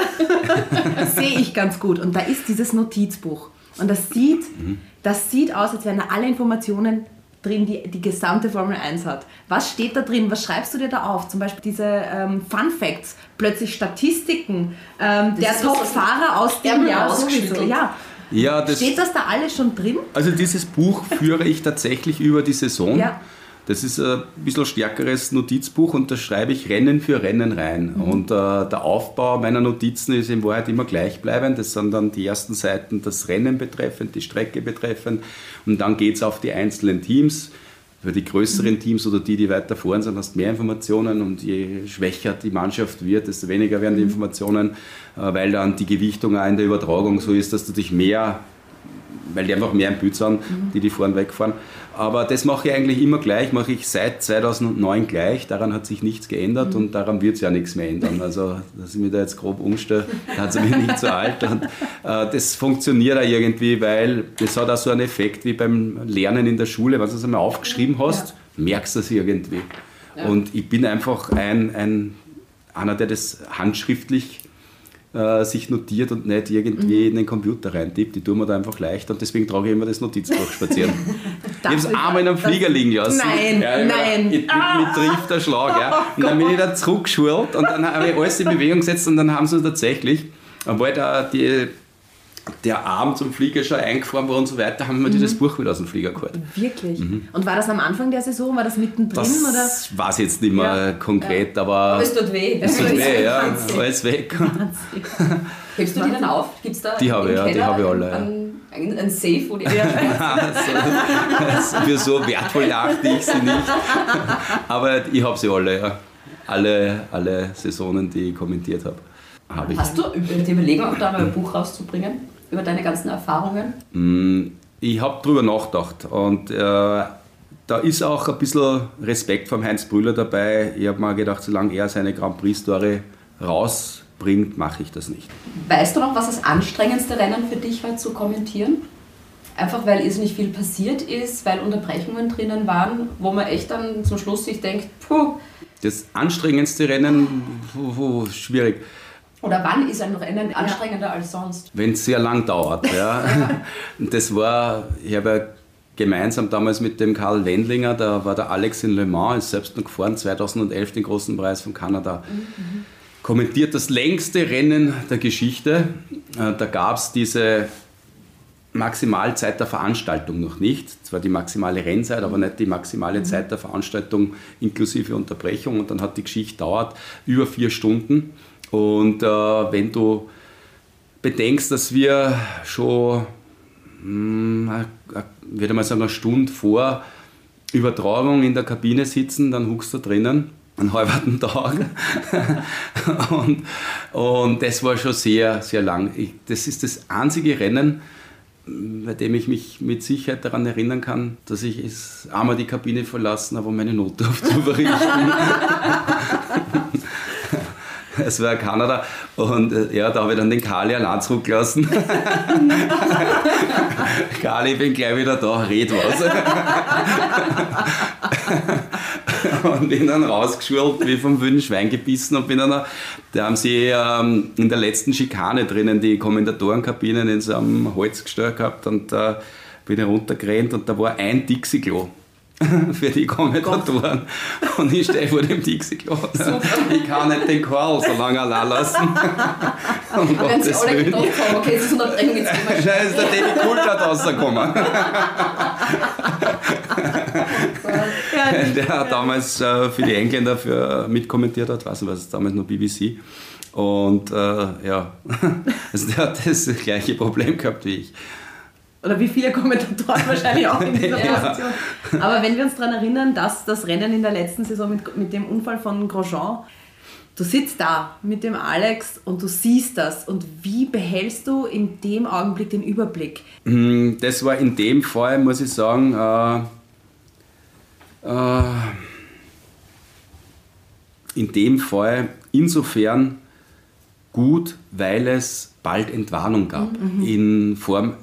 *laughs* sehe ich ganz gut. Und da ist dieses Notizbuch. Und das sieht, mhm. das sieht aus, als wären da alle Informationen drin, die die gesamte Formel 1 hat. Was steht da drin? Was schreibst du dir da auf? Zum Beispiel diese ähm, Fun Facts, plötzlich Statistiken, ähm, der Top-Fahrer aus dem Jahr sowieso. Ja. Ja, das, Steht das da alles schon drin? Also dieses Buch führe ich tatsächlich über die Saison. Ja. Das ist ein bisschen stärkeres Notizbuch und da schreibe ich Rennen für Rennen rein. Mhm. Und äh, der Aufbau meiner Notizen ist in Wahrheit immer gleichbleibend. Das sind dann die ersten Seiten das Rennen betreffend, die Strecke betreffend. Und dann geht es auf die einzelnen Teams. Für die größeren mhm. Teams oder die, die weiter vorn sind, hast du mehr Informationen und je schwächer die Mannschaft wird, desto weniger werden die mhm. Informationen, äh, weil dann die Gewichtung auch in der Übertragung so ist, dass du dich mehr weil die einfach mehr im Bild sind, die die vorn wegfahren. Aber das mache ich eigentlich immer gleich, mache ich seit 2009 gleich. Daran hat sich nichts geändert mhm. und daran wird es ja nichts mehr ändern. Also, dass ich mich da jetzt grob umstelle, da hat es mich nicht so alt. Und, äh, das funktioniert auch irgendwie, weil das hat auch so einen Effekt wie beim Lernen in der Schule. Wenn du es einmal aufgeschrieben hast, ja. merkst du es irgendwie. Ja. Und ich bin einfach ein, ein, einer, der das handschriftlich äh, sich notiert und nicht irgendwie mhm. in den Computer reintippt. Die tun mir da einfach leicht und deswegen trage ich immer das Notizbuch spazieren. *laughs* ich habe es einmal in einem Flieger liegen lassen. Nein, ja, nein. Mit, ah. trifft der Schlag. Ja. *laughs* Oh und dann bin ich da zurückgeschult und dann habe ich alles in Bewegung gesetzt und dann haben sie tatsächlich, obwohl da die der Arm zum Flieger schon eingefahren war und so weiter, haben wir mhm. das Buch wieder aus dem Flieger geholt. Wirklich? Mhm. Und war das am Anfang der Saison? War das mittendrin? Das oder? weiß ich jetzt nicht mehr ja. konkret, ja. aber... Aber es tut weh. Es tut *laughs* weh, ja. Alles weg. Hebst du die dann auf? Gibt's da die habe ich, ja, die habe ich alle. Ein, ein, ein Safe, wo die... *laughs* so, für so wertvoll achte ich sie nicht. Aber ich habe sie alle, ja. Alle, alle Saisonen, die ich kommentiert habe. Hab Hast du die Überlegung, auch da mal ein Buch rauszubringen? Über deine ganzen Erfahrungen? Mm, ich habe darüber nachgedacht und äh, da ist auch ein bisschen Respekt vom Heinz Brüller dabei. Ich habe mir gedacht, solange er seine Grand Prix-Story rausbringt, mache ich das nicht. Weißt du noch, was das anstrengendste Rennen für dich war zu kommentieren? Einfach weil es nicht viel passiert ist, weil Unterbrechungen drinnen waren, wo man echt dann zum Schluss sich denkt, puh. Das anstrengendste Rennen, puh, puh, schwierig. Oder wann ist ein Rennen anstrengender ja. als sonst? Wenn es sehr lang dauert. Ja. *laughs* das war, ich habe ja gemeinsam damals mit dem Karl Wendlinger, da war der Alex in Le Mans, ist selbst noch gefahren, 2011 den großen Preis von Kanada. Mhm. Kommentiert das längste Rennen der Geschichte. Äh, da gab es diese Maximalzeit der Veranstaltung noch nicht. Zwar die maximale Rennzeit, aber nicht die maximale mhm. Zeit der Veranstaltung inklusive Unterbrechung. Und dann hat die Geschichte dauert über vier Stunden. Und äh, wenn du bedenkst, dass wir schon, mh, hm, würde mal sagen, eine Stunde vor Übertragung in der Kabine sitzen, dann huckst du drinnen einen halben *laughs* Tag. und, und das war schon sehr, sehr lang. Ich, das ist das einzige Rennen, bei dem ich mich mit Sicherheit daran erinnern kann, dass ich es einmal die Kabine verlassen habe, um meine Note aufzuberichten. *laughs* *laughs* es war Kanada und äh, ja, da habe ich dann den Kali allein zurückgelassen. *laughs* Kali, ich bin gleich wieder da, red was. und bin dann rausgeschult, wie vom wilden Schwein gebissen und bin dann, da haben sie ähm, in der letzten Schikane drinnen die Kommentatorenkabinen in so einem Holzgestell gehabt und da äh, bin ich runtergerannt und da war ein Dixie-Klo *laughs* für die Kommentatoren. Und ich stehe vor dem Dixie-Klo. Ich kann nicht den Karl so lange allein lassen. *laughs* um Wenn sie alle Willen. gedacht haben, okay, *laughs* es ist Unterbrechung, jetzt gehen wir Da ist der David Coulthard rausgekommen. der hat damals äh, für die Engländer für, mitkommentiert hat, weiß nicht, was ist damals nur BBC. Und äh, ja, also der hat das gleiche Problem gehabt wie ich. Oder wie viele Kommentatoren *laughs* wahrscheinlich auch in dieser Ja. Position. Aber wenn wir uns daran erinnern, dass das Rennen in der letzten Saison mit, mit dem Unfall von Grosjean, du sitzt da mit dem Alex und du siehst das. Und wie behältst du in dem Augenblick den Überblick? Mm, Das war in dem Fall, muss ich sagen, äh, äh, in dem Fall insofern gut, weil es bald Entwarnung gab in Form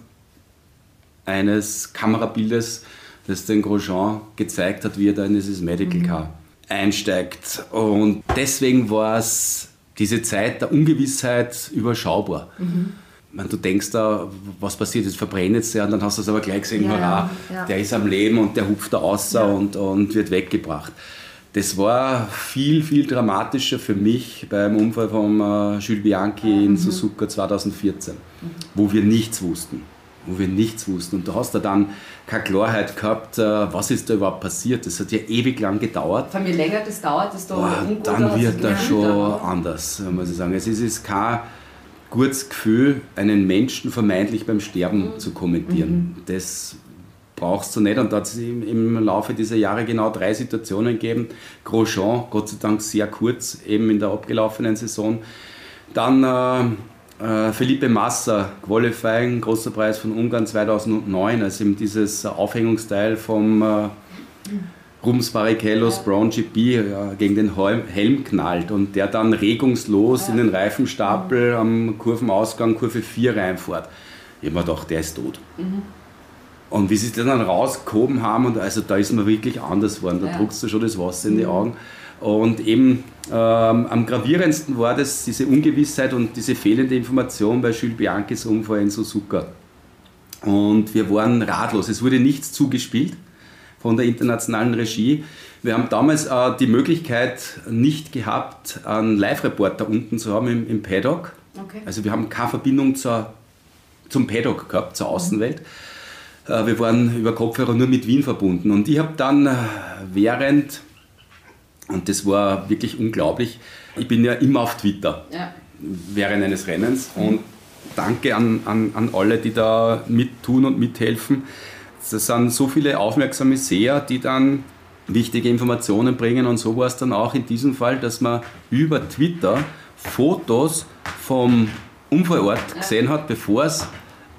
eines Kamerabildes, das den Grosjean gezeigt hat, wie er da in dieses Medical Car einsteigt. Und deswegen war es diese Zeit der Ungewissheit überschaubar. Ich meine, du denkst da, was passiert, jetzt verbrennt jetzt der und dann hast du es aber gleich gesehen, Ja, hurra, ja. der ist am Leben und der hupft da außer und, und wird weggebracht. Das war viel, viel dramatischer für mich beim Unfall von äh, Jules Bianchi in Suzuka 2014, wo wir nichts wussten. Wo wir nichts wussten. Und du hast da dann keine Klarheit gehabt, äh, was ist da überhaupt passiert. Das hat ja ewig lang gedauert. Allem, je länger das dauert, desto Boah, unguter dann wird das schon anders, muss ich sagen. Es ist, ist kein gutes Gefühl, einen Menschen vermeintlich beim Sterben zu kommentieren. Das brauchst du nicht. Und da hat es im, im Laufe dieser Jahre genau drei Situationen gegeben. Grosjean, Gott sei Dank sehr kurz, eben in der abgelaufenen Saison. Dann äh, äh, Felipe Massa, Qualifying, großer Preis von Ungarn 2009, als ihm dieses Aufhängungsteil vom äh, Rums Barrichellos Brown GP ja, gegen den Helm, knallt und der dann regungslos in den Reifenstapel am Kurvenausgang Kurve 4 reinfährt. Ich habe mir gedacht, der ist tot. Und wie sie das dann rausgehoben haben, und also da ist man wirklich anders geworden, da Ja. druckst du schon das Wasser in die Augen. Und eben ähm, am gravierendsten war das diese Ungewissheit und diese fehlende Information bei Jules Bianchis Unfall in Suzuka. Und wir waren ratlos. Es wurde nichts zugespielt von der internationalen Regie. Wir haben damals äh, die Möglichkeit nicht gehabt, einen Live-Reporter unten zu haben im, im Paddock. Okay. Also wir haben keine Verbindung zur, zum Paddock gehabt, zur Außenwelt. Äh, wir waren über Kopfhörer nur mit Wien verbunden. Und ich habe dann äh, während, und das war wirklich unglaublich, ich bin ja immer auf Twitter Ja. während eines Rennens. Und danke an, an, an alle, die da mittun und mithelfen. Das sind so viele aufmerksame Seher, die dann wichtige Informationen bringen. Und so war es dann auch in diesem Fall, dass man über Twitter Fotos vom Unfallort gesehen hat, bevor es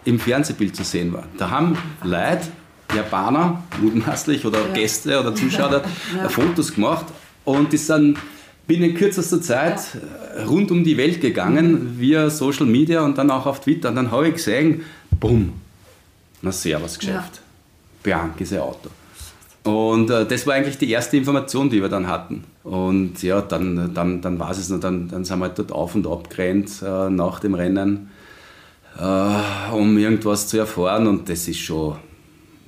im Fernsehbild zu sehen war. Da haben Leute, Japaner, mutmaßlich, oder Gäste oder Zuschauer, *laughs* Fotos gemacht und die sind binnen kürzester Zeit äh, rund um die Welt gegangen, via Social Media und dann auch auf Twitter. Und dann habe ich gesehen, bumm, na servus Geschäft. Bianchi ist ein Auto. Und äh, das war eigentlich die erste Information, die wir dann hatten. Und ja, dann, dann, dann war es noch, dann, dann sind wir halt dort auf und ab gerannt äh, nach dem Rennen, äh, um irgendwas zu erfahren. Und das ist schon,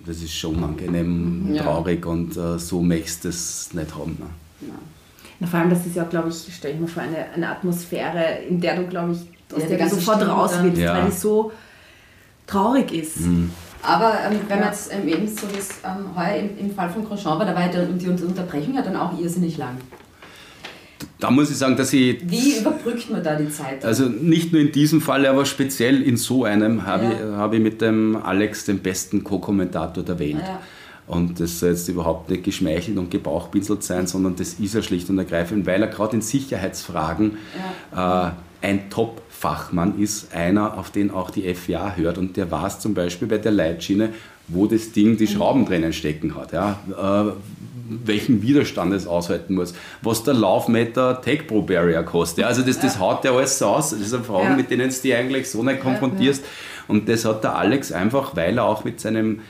das ist schon unangenehm, Ja. traurig und äh, so möchtest du es nicht haben. Ne? Na, vor allem, das ist ja, glaube ich, stelle ich mir vor, eine, eine Atmosphäre, in der du, glaube ich, aus Ja, die der du ganze sofort raus willst, Ja. weil es so traurig ist. Aber ähm, wenn man jetzt ähm, eben so wie es ähm, heuer im, im Fall von Grosjean war, da war ja dann die Unterbrechung ja dann auch irrsinnig lang. Da muss ich sagen, dass ich Wie überbrückt man da die Zeit? Also nicht nur in diesem Fall, aber speziell in so einem habe Ja. ich, habe ich mit dem Alex den besten Co-Kommentator der Welt. Ja. Und das soll jetzt überhaupt nicht geschmeichelt und gebauchpinselt sein, sondern das ist er schlicht und ergreifend, weil er gerade in Sicherheitsfragen äh, ein Top-Fachmann ist, einer, auf den auch die FIA hört. Und der weiß zum Beispiel bei der Leitschiene, wo das Ding die Schrauben drinnen stecken hat. Ja? Äh, welchen Widerstand es aushalten muss, was der Laufmeter Tech Pro Barrier kostet. Ja, also das, das haut der alles so aus. Das sind Fragen, Ja. mit denen du dich eigentlich so nicht konfrontierst. Und das hat der Alex einfach, weil er auch mit seinem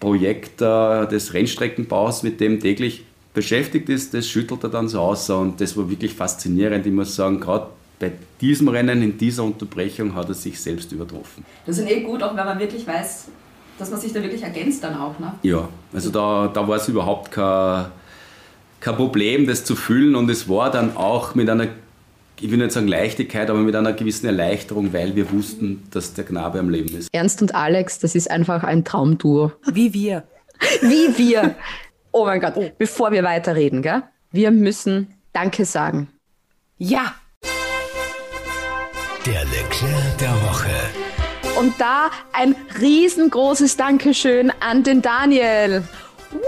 Projekt äh, des Rennstreckenbaus, mit dem täglich beschäftigt ist, das schüttelt er dann so aus. Und das war wirklich faszinierend. Ich muss sagen, gerade bei diesem Rennen, in dieser Unterbrechung, hat er sich selbst übertroffen. Das ist eh gut, auch wenn man wirklich weiß, dass man sich da wirklich ergänzt dann auch, ne? Ja, also da, da war es überhaupt kein, kein Problem, das zu fühlen und es war dann auch mit einer, ich will nicht sagen Leichtigkeit, aber mit einer gewissen Erleichterung, weil wir wussten, dass der Knabe am Leben ist. Ernst und Alex, das ist einfach ein Traumduo. Wie wir. *laughs* Wie wir. Oh mein Gott, bevor wir weiterreden, gell? Wir müssen Danke sagen. Ja. Der Leclerc der Woche. Und da ein riesengroßes Dankeschön an den Daniel. Woo!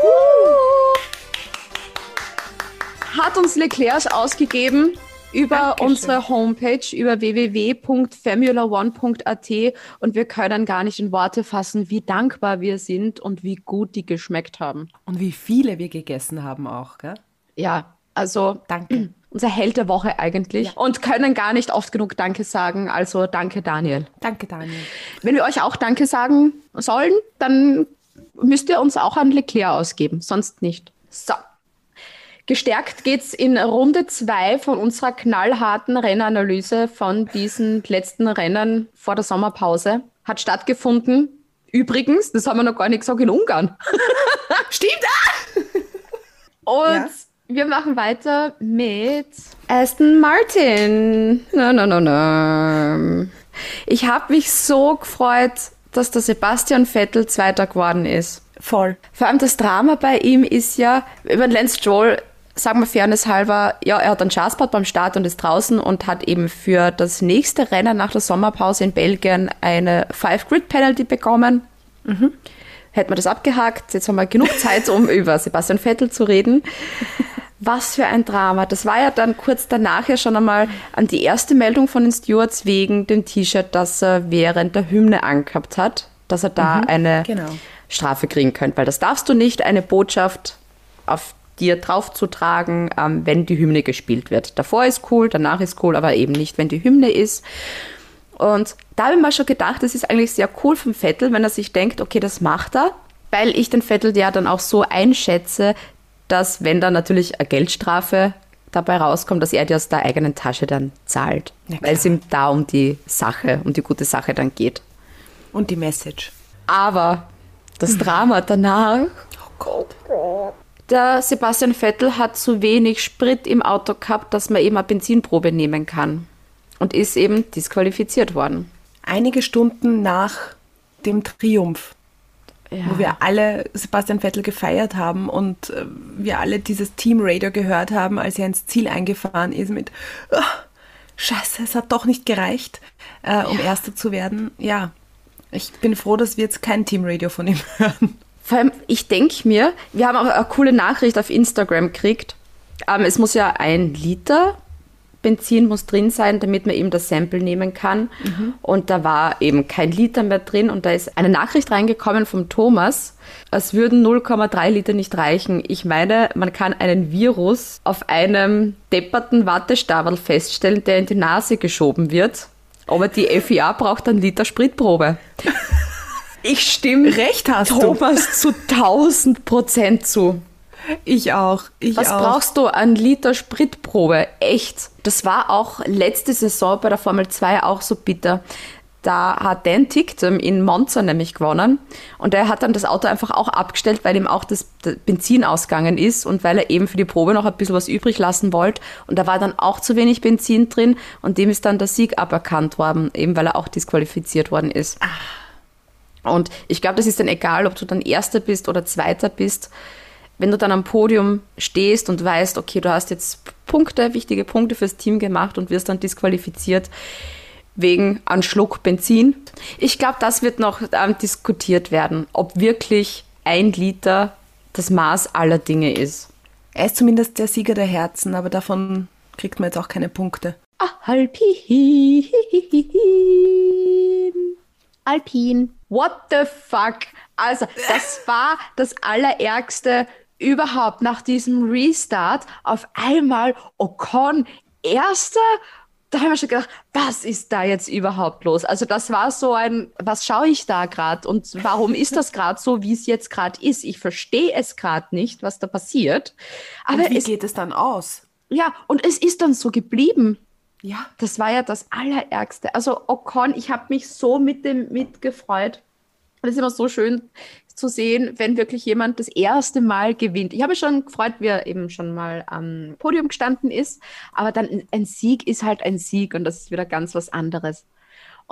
Hat uns Leclerc ausgegeben über Dankeschön. unsere Homepage, über www.formula1.at und wir können gar nicht in Worte fassen, wie dankbar wir sind und wie gut die geschmeckt haben. Und wie viele wir gegessen haben auch, gell? Ja, also Danke. *clears throat* unser Held der Woche eigentlich und können gar nicht oft genug Danke sagen. Also danke, Daniel. Danke, Daniel. Wenn wir euch auch Danke sagen sollen, dann müsst ihr uns auch an Leclerc ausgeben, sonst nicht. So. Gestärkt geht's in Runde zwei von unserer knallharten Rennanalyse von diesen letzten Rennen vor der Sommerpause. Hat stattgefunden. Übrigens, das haben wir noch gar nicht gesagt, in Ungarn. *laughs* Stimmt! Und Ja. wir machen weiter mit Aston Martin. Na, na, na, na. Ich habe mich so gefreut, dass der Sebastian Vettel Zweiter geworden ist. Voll. Vor allem das Drama bei ihm ist ja, über Lance Stroll, sagen wir fairness halber, ja, er hat einen Schaßpad beim Start und ist draußen und hat eben für das nächste Rennen nach der Sommerpause in Belgien eine Five-Grid-Penalty bekommen. Hätten wir das abgehakt, jetzt haben wir genug Zeit, um *laughs* über Sebastian Vettel zu reden. Was für ein Drama. Das war ja dann kurz danach ja schon einmal an die erste Meldung von den Stewards wegen dem T-Shirt, das er während der Hymne angehabt hat, dass er da eine genau. Strafe kriegen könnte, weil das darfst du nicht, eine Botschaft auf dir draufzutragen, ähm, wenn die Hymne gespielt wird. Davor ist cool, danach ist cool, aber eben nicht, wenn die Hymne ist. Und da habe ich mir schon gedacht, das ist eigentlich sehr cool vom Vettel, wenn er sich denkt, okay, das macht er, weil ich den Vettel ja dann auch so einschätze, dass wenn da natürlich eine Geldstrafe dabei rauskommt, dass er die aus der eigenen Tasche dann zahlt, klar. weil es ihm da um die Sache, um die gute Sache dann geht. Und die Message. Aber das Drama danach. Der Sebastian Vettel hat zu wenig Sprit im Auto gehabt, dass man eben eine Benzinprobe nehmen kann. Und ist eben disqualifiziert worden. Einige Stunden nach dem Triumph, wo wir alle Sebastian Vettel gefeiert haben und äh, wir alle dieses Teamradio gehört haben, als er ins Ziel eingefahren ist mit "Ah, Scheiße, es hat doch nicht gereicht, äh, um Erster zu werden. Ja, ich bin froh, dass wir jetzt kein Teamradio von ihm *laughs* hören. Vor allem, ich denke mir, wir haben auch eine coole Nachricht auf Instagram gekriegt. Ähm, es muss ja ein Liter Benzin muss drin sein, damit man eben das Sample nehmen kann. Und da war eben kein Liter mehr drin. Und da ist eine Nachricht reingekommen vom Thomas, es würden 0,3 Liter nicht reichen. Ich meine, man kann einen Virus auf einem depperten Wattestabel feststellen, der in die Nase geschoben wird. Aber die FIA braucht einen Liter Spritprobe. *laughs* Ich stimme Recht hast du. Thomas zu 1000 Prozent zu. Ich auch. Ich Was auch. brauchst du an Liter Spritprobe? Echt. Das war auch letzte Saison bei der Formel 2 auch so bitter. Da hat Dan Ticktum in Monza nämlich gewonnen und er hat dann das Auto einfach auch abgestellt, weil ihm auch das das Benzin ausgegangen ist und weil er eben für die Probe noch ein bisschen was übrig lassen wollte. Und da war dann auch zu wenig Benzin drin und dem ist dann der Sieg aberkannt worden, eben weil er auch disqualifiziert worden ist. Und ich glaube, das ist dann egal, ob du dann Erster bist oder Zweiter bist. Wenn du dann am Podium stehst und weißt, okay, du hast jetzt Punkte, wichtige Punkte fürs Team gemacht und wirst dann disqualifiziert wegen einem Schluck Benzin. Ich glaube, das wird noch ähm, diskutiert werden, ob wirklich ein Liter das Maß aller Dinge ist. Er ist zumindest der Sieger der Herzen, aber davon kriegt man jetzt auch keine Punkte. Alpin. Alpin. What the fuck? Also, das *laughs* war das Allerärgste überhaupt nach diesem Restart. Auf einmal Ocon erster. Da haben wir schon gedacht, was ist da jetzt überhaupt los? Also das war so ein, was schaue ich da gerade und warum ist das gerade so, wie es jetzt gerade ist? Ich verstehe es gerade nicht, was da passiert. Aber Und wie es, geht es dann aus? ja, und es ist dann so geblieben. Ja. Das war ja das Allerärgste. Also Ocon, ich habe mich so mit dem mitgefreut. Und es ist immer so schön zu sehen, wenn wirklich jemand das erste Mal gewinnt. Ich habe mich schon gefreut, wie er eben schon mal am Podium gestanden ist. Aber dann ein Sieg ist halt ein Sieg und das ist wieder ganz was anderes.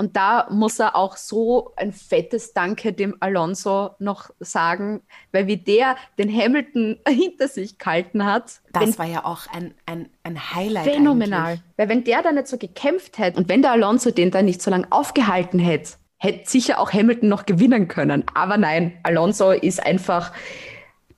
Und da muss er auch so ein fettes Danke dem Alonso noch sagen, weil wie der den Hamilton *laughs* hinter sich gehalten hat. Das wenn, war ja auch ein, ein, ein Highlight. phänomenal. eigentlich. Weil wenn der da nicht so gekämpft hätte und wenn der Alonso den da nicht so lange aufgehalten hätte, hätte sicher auch Hamilton noch gewinnen können. Aber nein, Alonso ist einfach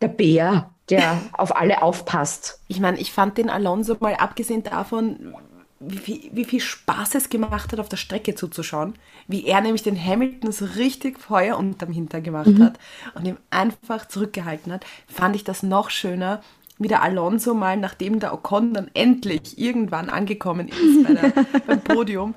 der Bär, der *laughs* auf alle aufpasst. Ich meine, ich fand den Alonso mal abgesehen davon, wie viel, wie viel Spaß es gemacht hat, auf der Strecke zuzuschauen. Wie er nämlich den Hamilton so richtig Feuer unterm Hinter gemacht hat und ihm einfach zurückgehalten hat, fand ich das noch schöner, wie der Alonso mal, nachdem der Ocon dann endlich irgendwann angekommen ist bei der, *laughs* beim Podium,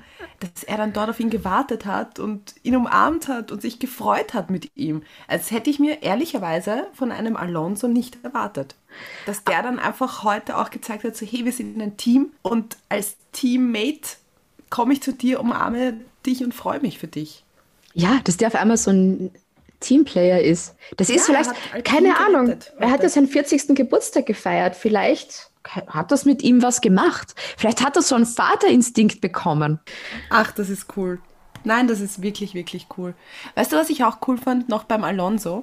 dass er dann dort auf ihn gewartet hat und ihn umarmt hat und sich gefreut hat mit ihm. Als hätte ich mir ehrlicherweise von einem Alonso nicht erwartet. Dass der dann einfach heute auch gezeigt hat, so hey, wir sind ein Team und als Teammate komme ich zu dir, umarme dich und freue mich für dich. Ja, dass der auf einmal so ein Teamplayer ist. Das ist Ja, er vielleicht, keine Ahnung, er hat ja seinen 40. Geburtstag gefeiert. Vielleicht hat das mit ihm was gemacht. Vielleicht hat er so einen Vaterinstinkt bekommen. Ach, das ist cool. Nein, das ist wirklich, wirklich cool. Weißt du, was ich auch cool fand, noch beim Alonso?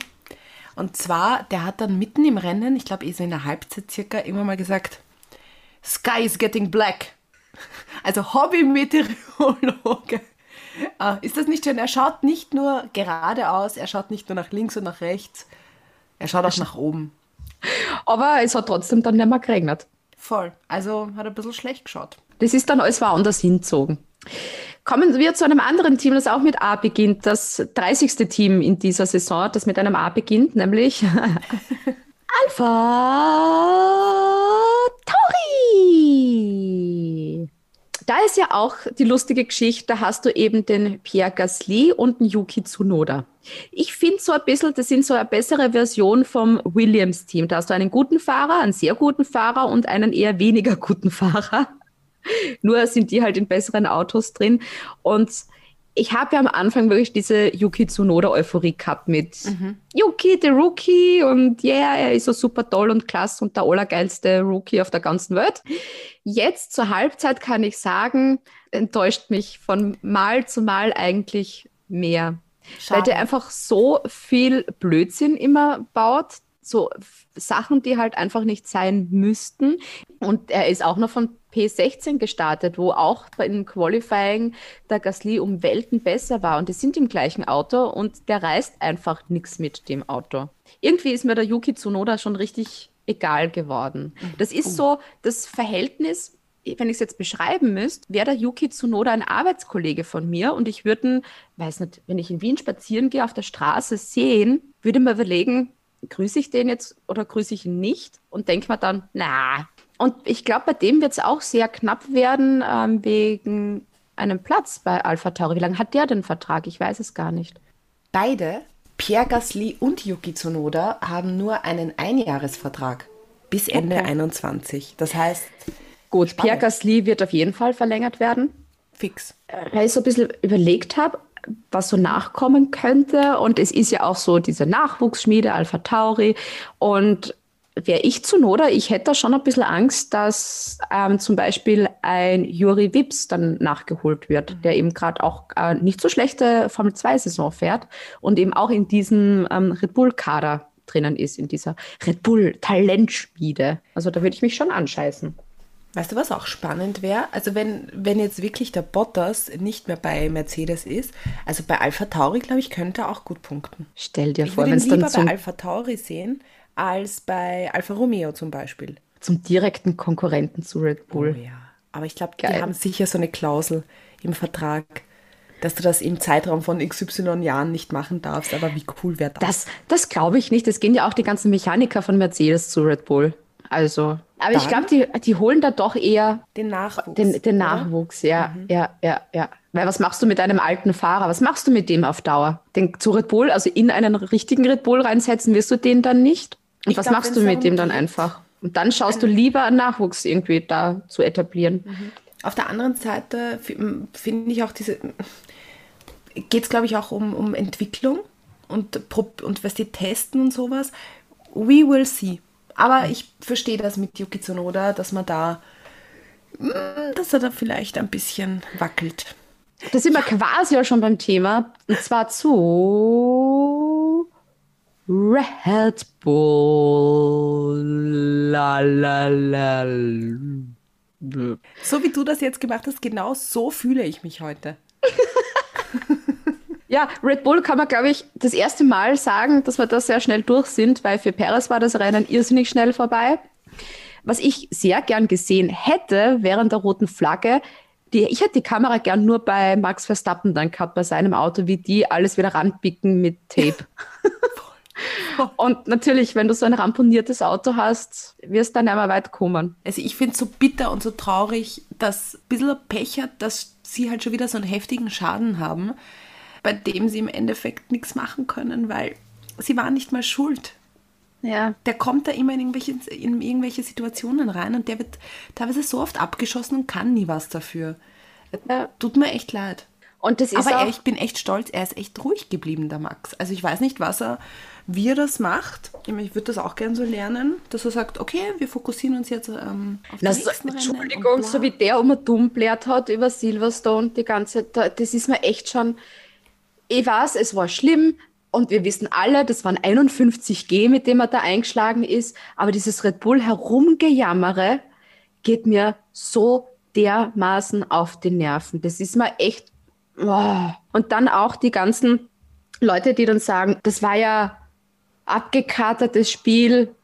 Und zwar, der hat dann mitten im Rennen, ich glaube, eh so in der Halbzeit circa, irgendwann mal gesagt, Sky is getting black. *laughs* Also Hobby-Meteorologe. *laughs* Ah, ist das nicht schön? Er schaut nicht nur geradeaus, er schaut nicht nur nach links und nach rechts, er schaut auch nach oben. Aber es hat trotzdem dann nicht mehr geregnet. Voll. Also hat ein bisschen schlecht geschaut. Das ist dann alles woanders hinzogen. Kommen wir zu einem anderen Team, das auch mit A beginnt. Das 30. Team in dieser Saison, das mit einem A beginnt, nämlich *laughs* Alpha Tauri. Da ist ja auch die lustige Geschichte, da hast du eben den Pierre Gasly und den Yuki Tsunoda. Ich finde so ein bisschen, das sind so eine bessere Version vom Williams-Team. Da hast du einen guten Fahrer, einen sehr guten Fahrer und einen eher weniger guten *laughs* Fahrer. Nur sind die halt in besseren Autos drin. Und ich habe ja am Anfang wirklich diese Yuki Tsunoda-Euphorie gehabt mit Yuki, der Rookie und yeah, er ist so super toll und klasse und der allergeilste Rookie auf der ganzen Welt. Jetzt zur Halbzeit kann ich sagen, enttäuscht mich von Mal zu Mal eigentlich mehr. Weil der einfach so viel Blödsinn immer baut, so Sachen, die halt einfach nicht sein müssten. Und er ist auch noch von P16 gestartet, wo auch beim Qualifying der Gasly um Welten besser war. Und die sind im gleichen Auto und der reißt einfach nichts mit dem Auto. Irgendwie ist mir der Yuki Tsunoda schon richtig egal geworden. Das ist so das Verhältnis, wenn ich es jetzt beschreiben müsste, wäre der Yuki Tsunoda ein Arbeitskollege von mir und ich würde ihn, weiß nicht, wenn ich in Wien spazieren gehe, auf der Straße sehen, würde mir überlegen, grüße ich den jetzt oder grüße ich ihn nicht und denke mir dann, na. Und ich glaube, bei dem wird es auch sehr knapp werden ähm, wegen einem Platz bei Alpha Tauri. Wie lange hat der den Vertrag? Ich weiß es gar nicht. Beide, Pierre Gasly und Yuki Tsunoda, haben nur einen Einjahresvertrag bis Ende Okay. 21. Das heißt, Gut, Spannend. Pierre Gasly wird auf jeden Fall verlängert werden. fix. weil ich so ein bisschen überlegt habe, was so nachkommen könnte. Und es ist ja auch so diese Nachwuchsschmiede, Alpha Tauri. Und wäre ich zu Noda, ich hätte da schon ein bisschen Angst, dass ähm, zum Beispiel ein Juri Wips dann nachgeholt wird, der eben gerade auch äh, nicht so schlechte Formel-2-Saison fährt und eben auch in diesem ähm, Red Bull-Kader drinnen ist, in dieser Red Bull-Talentschmiede. Also da würde ich mich schon anscheißen. Weißt du, was auch spannend wäre? Also wenn, wenn jetzt wirklich der Bottas nicht mehr bei Mercedes ist, also bei Alpha Tauri, glaube ich, könnte er auch gut punkten. Stell dir Ich vor, wenn es dann lieber zum, bei Alpha Tauri sehen, als bei Alfa Romeo zum Beispiel. zum direkten Konkurrenten zu Red Bull. Oh ja. Aber ich glaube, die haben sicher so eine Klausel im Vertrag, dass du das im Zeitraum von XY Jahren nicht machen darfst. Aber wie cool wäre das? Das, das glaube ich nicht. Es gehen ja auch die ganzen Mechaniker von Mercedes zu Red Bull. Also, aber ich Dann? glaube, die, die holen da doch eher Den Nachwuchs. den, den? Nachwuchs. Ja, ja, ja, ja. Weil was machst du mit einem alten Fahrer? Was machst du mit dem auf Dauer? Den zu Red Bull, also in einen richtigen Red Bull reinsetzen, wirst du den dann nicht? Und Ich was glaub, machst du mit dem dann einfach? Und dann schaust du lieber einen Nachwuchs irgendwie da zu etablieren. Auf der anderen Seite fi- finde ich auch diese. Geht es, glaube ich, auch um, um Entwicklung und, und was die testen und sowas. We will see. Aber ich verstehe das mit Yuki Tsunoda, dass man da, mm, dass er da vielleicht ein bisschen wackelt. Da sind wir quasi ja schon beim Thema. Und zwar zu Red Bull. La, la, la. So wie du das jetzt gemacht hast, genau so fühle ich mich heute. Ja, Red Bull kann man, glaube ich, das erste Mal sagen, dass wir da sehr schnell durch sind, weil für Perez war das Rennen irrsinnig schnell vorbei. Was ich sehr gern gesehen hätte während der roten Flagge, die, ich hätte die Kamera gern nur bei Max Verstappen dann gehabt, bei seinem Auto, wie die alles wieder ranpicken mit Tape. *laughs* Und natürlich, wenn du so ein ramponiertes Auto hast, wirst du dann einmal weit kommen. Also ich finde es so bitter und so traurig, dass ein bisschen Pech hat, dass sie halt schon wieder so einen heftigen Schaden haben, bei dem sie im Endeffekt nichts machen können, weil sie waren nicht mal schuld. Ja. Der kommt da immer in irgendwelche, in irgendwelche Situationen rein und der wird teilweise so oft abgeschossen und kann nie was dafür. Ja. Tut mir echt leid. Und das ist Aber auch, er, ich bin echt stolz, er ist echt ruhig geblieben, der Max. Also ich weiß nicht, was er, wie er das macht. Ich, meine, ich würde das auch gern so lernen, dass er sagt, okay, wir fokussieren uns jetzt ähm, auf die so, Entschuldigung, so wie der um dumm blärt hat über Silverstone, die ganze, da- das ist mir echt schon, ich weiß, es war schlimm und wir wissen alle, das waren 51 G, mit dem er da eingeschlagen ist, aber dieses Red Bull herumgejammere geht mir so dermaßen auf die Nerven. Das ist mir echt, oh. und dann auch die ganzen Leute, die dann sagen, das war ja abgekatertes Spiel.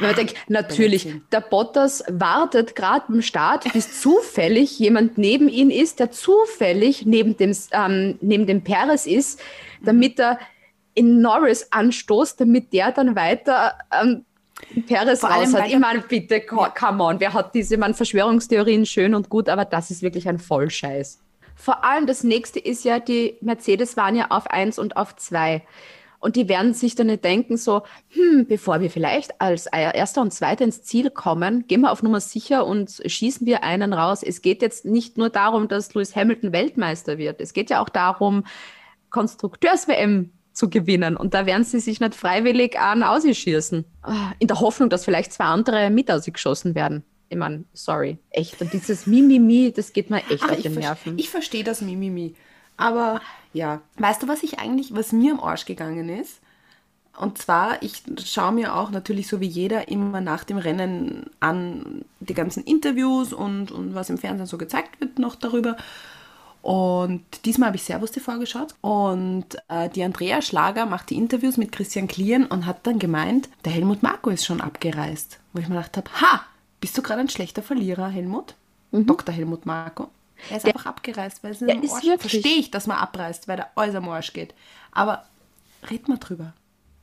Man denkt, natürlich, der Bottas wartet gerade beim Start, bis zufällig jemand neben ihn ist, der zufällig neben dem, ähm, neben dem Perez ist, damit er in Norris anstoßt, damit der dann weiter ähm, Perez Vor raus hat. Ich meine, bitte, co- come on, wer hat diese man Verschwörungstheorien schön und gut, aber das ist wirklich ein Vollscheiß. Vor allem das nächste ist ja, die Mercedes waren ja auf 1 und auf 2. Und die werden sich dann nicht denken, so, hm, bevor wir vielleicht als Erster und Zweiter ins Ziel kommen, gehen wir auf Nummer sicher und schießen wir einen raus. Es geht jetzt nicht nur darum, dass Lewis Hamilton Weltmeister wird. Es geht ja auch darum, Konstrukteurs-WM zu gewinnen. Und da werden sie sich nicht freiwillig an ausschießen. Ah, In der Hoffnung, dass vielleicht zwei andere mit ausgeschossen werden. Ich meine, sorry, echt. Und dieses Mimimi, das geht mir echt Aber auf den Nerven. ich verstehe das Mimimi. Aber ja, weißt du, was ich eigentlich, was mir am Arsch gegangen ist? Und zwar, ich schaue mir auch natürlich so wie jeder immer nach dem Rennen an die ganzen Interviews und, und was im Fernsehen so gezeigt wird noch darüber. Und diesmal habe ich Servus TV geschaut und äh, die Andrea Schlager macht die Interviews mit Christian Klien und hat dann gemeint, der Helmut Marko ist schon abgereist. Wo ich mir gedacht habe, ha, bist du gerade ein schlechter Verlierer, Helmut? Dr. Helmut Marko. Er ist einfach abgereist, weil es Der am ist Arsch Verstehe ich, dass man abreist, weil der alles am Arsch geht. Aber red mal drüber.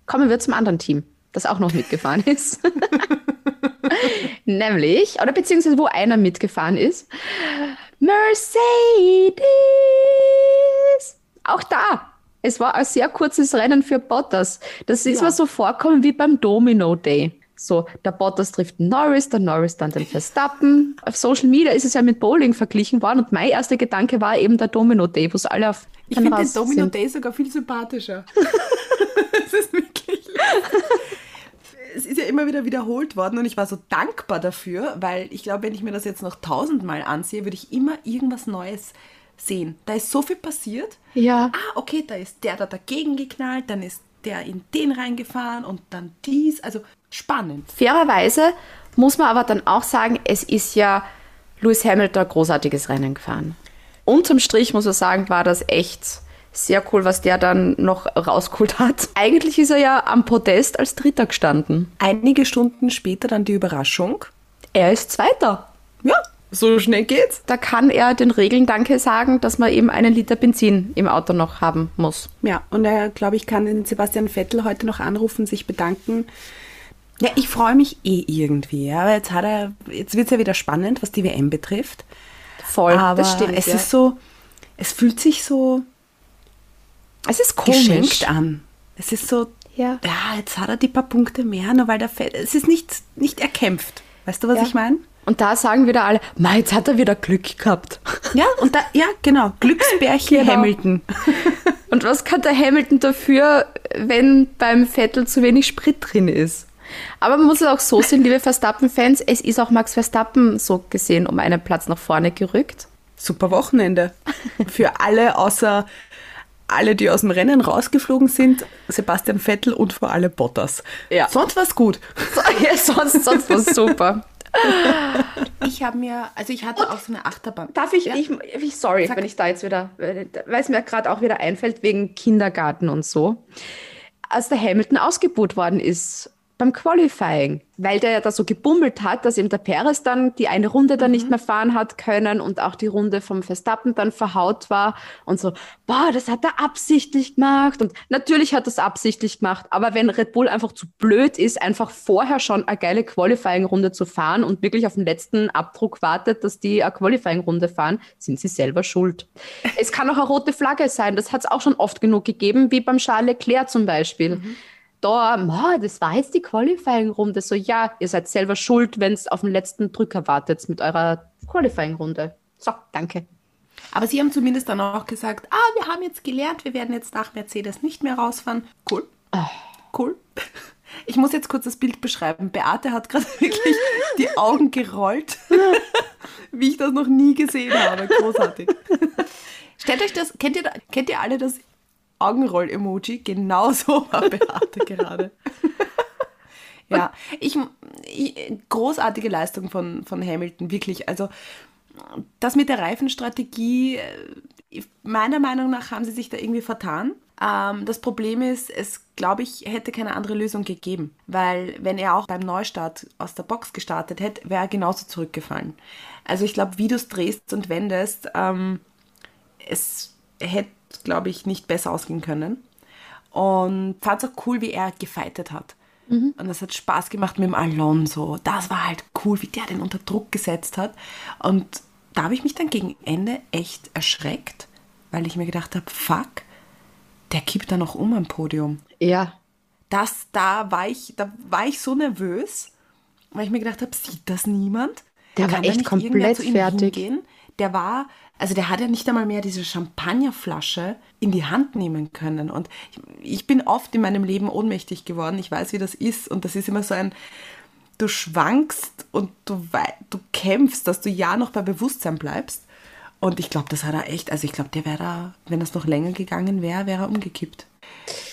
Kommen wir zum anderen Team, das auch noch mitgefahren *laughs* ist. Nämlich, oder beziehungsweise wo einer mitgefahren ist, Mercedes. Auch da. Es war ein sehr kurzes Rennen für Bottas. Das ist Ja. mir so vorkommen wie beim Domino Day. So, der Bottas trifft den Norris, der Norris dann den Verstappen. Auf Social Media ist es ja mit Bowling verglichen worden und mein erster Gedanke war eben der Domino Day, wo es alle auf Ich finde den Domino sind. Day sogar viel sympathischer. *laughs* Es ist wirklich. Es ist ja immer wieder wiederholt worden und ich war so dankbar dafür, weil ich glaube, wenn ich mir das jetzt noch tausendmal ansehe, würde ich immer irgendwas Neues sehen. Da ist so viel passiert. Ja. Ah, okay, da ist der da dagegen geknallt, dann ist der in den reingefahren und dann dies. Also spannend. Fairerweise muss man aber dann auch sagen, es ist ja Lewis Hamilton ein großartiges Rennen gefahren. Unterm Strich muss man sagen, war das echt sehr cool, was der dann noch rausgeholt hat. *laughs* Eigentlich ist er ja am Podest als Dritter gestanden. Einige Stunden später dann die Überraschung. Er ist Zweiter. Ja, so schnell geht's. Da kann er den Regeln Danke sagen, dass man eben einen Liter Benzin im Auto noch haben muss. Ja, und er, glaube ich, kann den Sebastian Vettel heute noch anrufen, sich bedanken. Ja, ich freue mich eh irgendwie. Ja, aber jetzt hat er, jetzt wird es ja wieder spannend, was die WM betrifft. Voll, aber das stimmt. es ja. ist so, es fühlt sich so es ist komisch. geschenkt an. Es ist so, Ja. ja, jetzt hat er die paar Punkte mehr, nur weil der Vettel, es ist nicht, nicht erkämpft. Weißt du, was Ja. ich meine? Und da sagen wieder alle, "Ma, jetzt hat er wieder Glück gehabt. Ja, und da, ja, genau, Glücksbärchen Genau. Hamilton. *laughs* Und was kann der Hamilton dafür, wenn beim Vettel zu wenig Sprit drin ist? Aber man muss es auch so sehen, liebe Verstappen-Fans, es ist auch Max Verstappen so gesehen um einen Platz nach vorne gerückt. Super Wochenende. Für alle außer alle, die aus dem Rennen rausgeflogen sind, Sebastian Vettel und vor allem Bottas. Ja. Sonst war's gut. So, *laughs* ja, sonst, sonst war es super. *laughs* Ich habe mir, also ich hatte auch so eine Achterbahn. Darf ich, Ja. ich, ich, sorry, Sag. wenn ich da jetzt wieder, weil es mir gerade auch wieder einfällt, wegen Kindergarten und so. Als der Hamilton ausgebuht worden ist beim Qualifying, weil der ja da so gebummelt hat, dass eben der Perez dann die eine Runde dann nicht mehr fahren hat können und auch die Runde vom Verstappen dann verhaut war und so, boah, das hat er absichtlich gemacht. Und natürlich hat er es absichtlich gemacht, aber wenn Red Bull einfach zu blöd ist, einfach vorher schon eine geile Qualifying-Runde zu fahren und wirklich auf den letzten Abdruck wartet, dass die eine Qualifying-Runde fahren, sind sie selber schuld. es kann auch eine rote Flagge sein, das hat es auch schon oft genug gegeben, wie beim Charles Leclerc zum Beispiel da, ma, das war jetzt die Qualifying-Runde. So, ja, ihr seid selber schuld, wenn es auf den letzten Drücker wartet mit eurer Qualifying-Runde. So, danke. Aber sie haben zumindest dann auch gesagt, ah, wir haben jetzt gelernt, wir werden jetzt nach Mercedes nicht mehr rausfahren. Cool. Cool. *laughs* Ich muss jetzt kurz das Bild beschreiben. Beate hat gerade *laughs* wirklich die Augen gerollt, *laughs* wie ich das noch nie gesehen habe. Großartig. Stellt euch das, kennt ihr, kennt ihr alle das Augenroll-Emoji? Genauso *laughs* war Beate gerade. Ja, ich, ich, großartige Leistung von, von Hamilton, wirklich. Also das mit der Reifenstrategie, äh, meiner Meinung nach haben sie sich da irgendwie vertan. Ähm, das Problem ist, es, glaube ich, hätte keine andere Lösung gegeben. Weil wenn er auch beim Neustart aus der Box gestartet hätte, wäre er genauso zurückgefallen. Also ich glaube, wie du es drehst und wendest, ähm, es hätte, glaube ich, nicht besser ausgehen können. Und fand es auch cool, wie er gefeitet hat. Und das hat Spaß gemacht mit dem Alonso. Das war halt cool, wie der den unter Druck gesetzt hat. Und da habe ich mich dann gegen Ende echt erschreckt, weil ich mir gedacht habe, fuck, der kippt da noch um am Podium. Ja. Das, da war ich, da war ich so nervös, weil ich mir gedacht habe, sieht das niemand? Der war Kann da echt komplett fertig. hingehen? Der war, also der hat ja nicht einmal mehr diese Champagnerflasche in die Hand nehmen können. Und ich, bin oft in meinem Leben ohnmächtig geworden. Ich weiß, wie das ist. Und das ist immer so ein, du schwankst und du, du kämpfst, dass du ja noch bei Bewusstsein bleibst. Und ich glaube, das hat er echt, also ich glaube, der wäre da, wenn das noch länger gegangen wäre, wäre er umgekippt.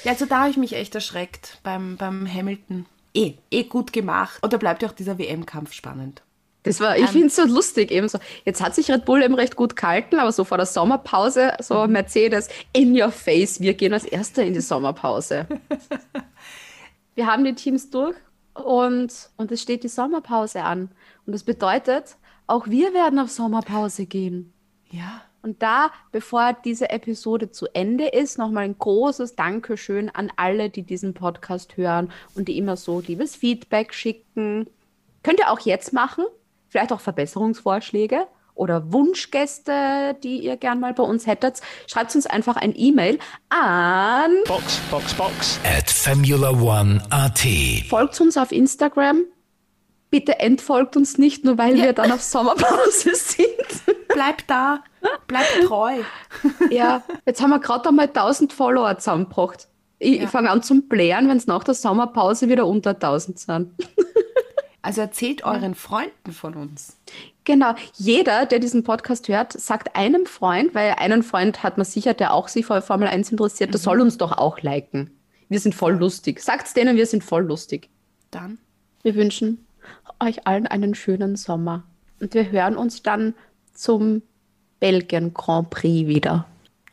Ja, also da habe ich mich echt erschreckt beim, beim Hamilton. Eh, eh gut gemacht. Und da bleibt ja auch dieser WM-Kampf spannend. Das war, ich finde es so lustig eben so. Jetzt hat sich Red Bull eben recht gut gehalten, aber so vor der Sommerpause, so Mercedes in your face, wir gehen als Erster in die Sommerpause. *laughs* wir haben die Teams durch und, und es steht die Sommerpause an. Und das bedeutet, auch wir werden auf Sommerpause gehen. Ja. Und da, bevor diese Episode zu Ende ist, nochmal ein großes Dankeschön an alle, die diesen Podcast hören und die immer so liebes Feedback schicken. Könnt ihr auch jetzt machen. Vielleicht auch Verbesserungsvorschläge oder Wunschgäste, die ihr gern mal bei uns hättet. Schreibt uns einfach ein E-Mail an. Box, Box, Box. At Formula One AT. Folgt uns auf Instagram. Bitte entfolgt uns nicht, nur weil wir dann auf Sommerpause *laughs* sind. Bleib da, bleib treu. Ja, jetzt haben wir gerade einmal 1000 Follower zusammengebracht. Ich, ich fange an zum Blären, wenn es nach der Sommerpause wieder unter 1000 sind. Also erzählt euren Freunden von uns. Genau, jeder, der diesen Podcast hört, sagt einem Freund, weil einen Freund hat man sicher, der auch sich für Formel 1 interessiert, der soll uns doch auch liken. Wir sind voll lustig. Sagt's denen, wir sind voll lustig. Dann Wir wünschen euch allen einen schönen Sommer. Und wir hören uns dann zum Belgien Grand Prix wieder.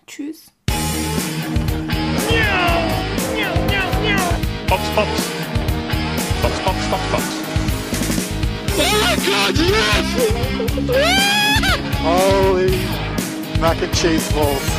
tschüss. Box, Box. Box, Box, Box, Box. Holy mac and cheese balls.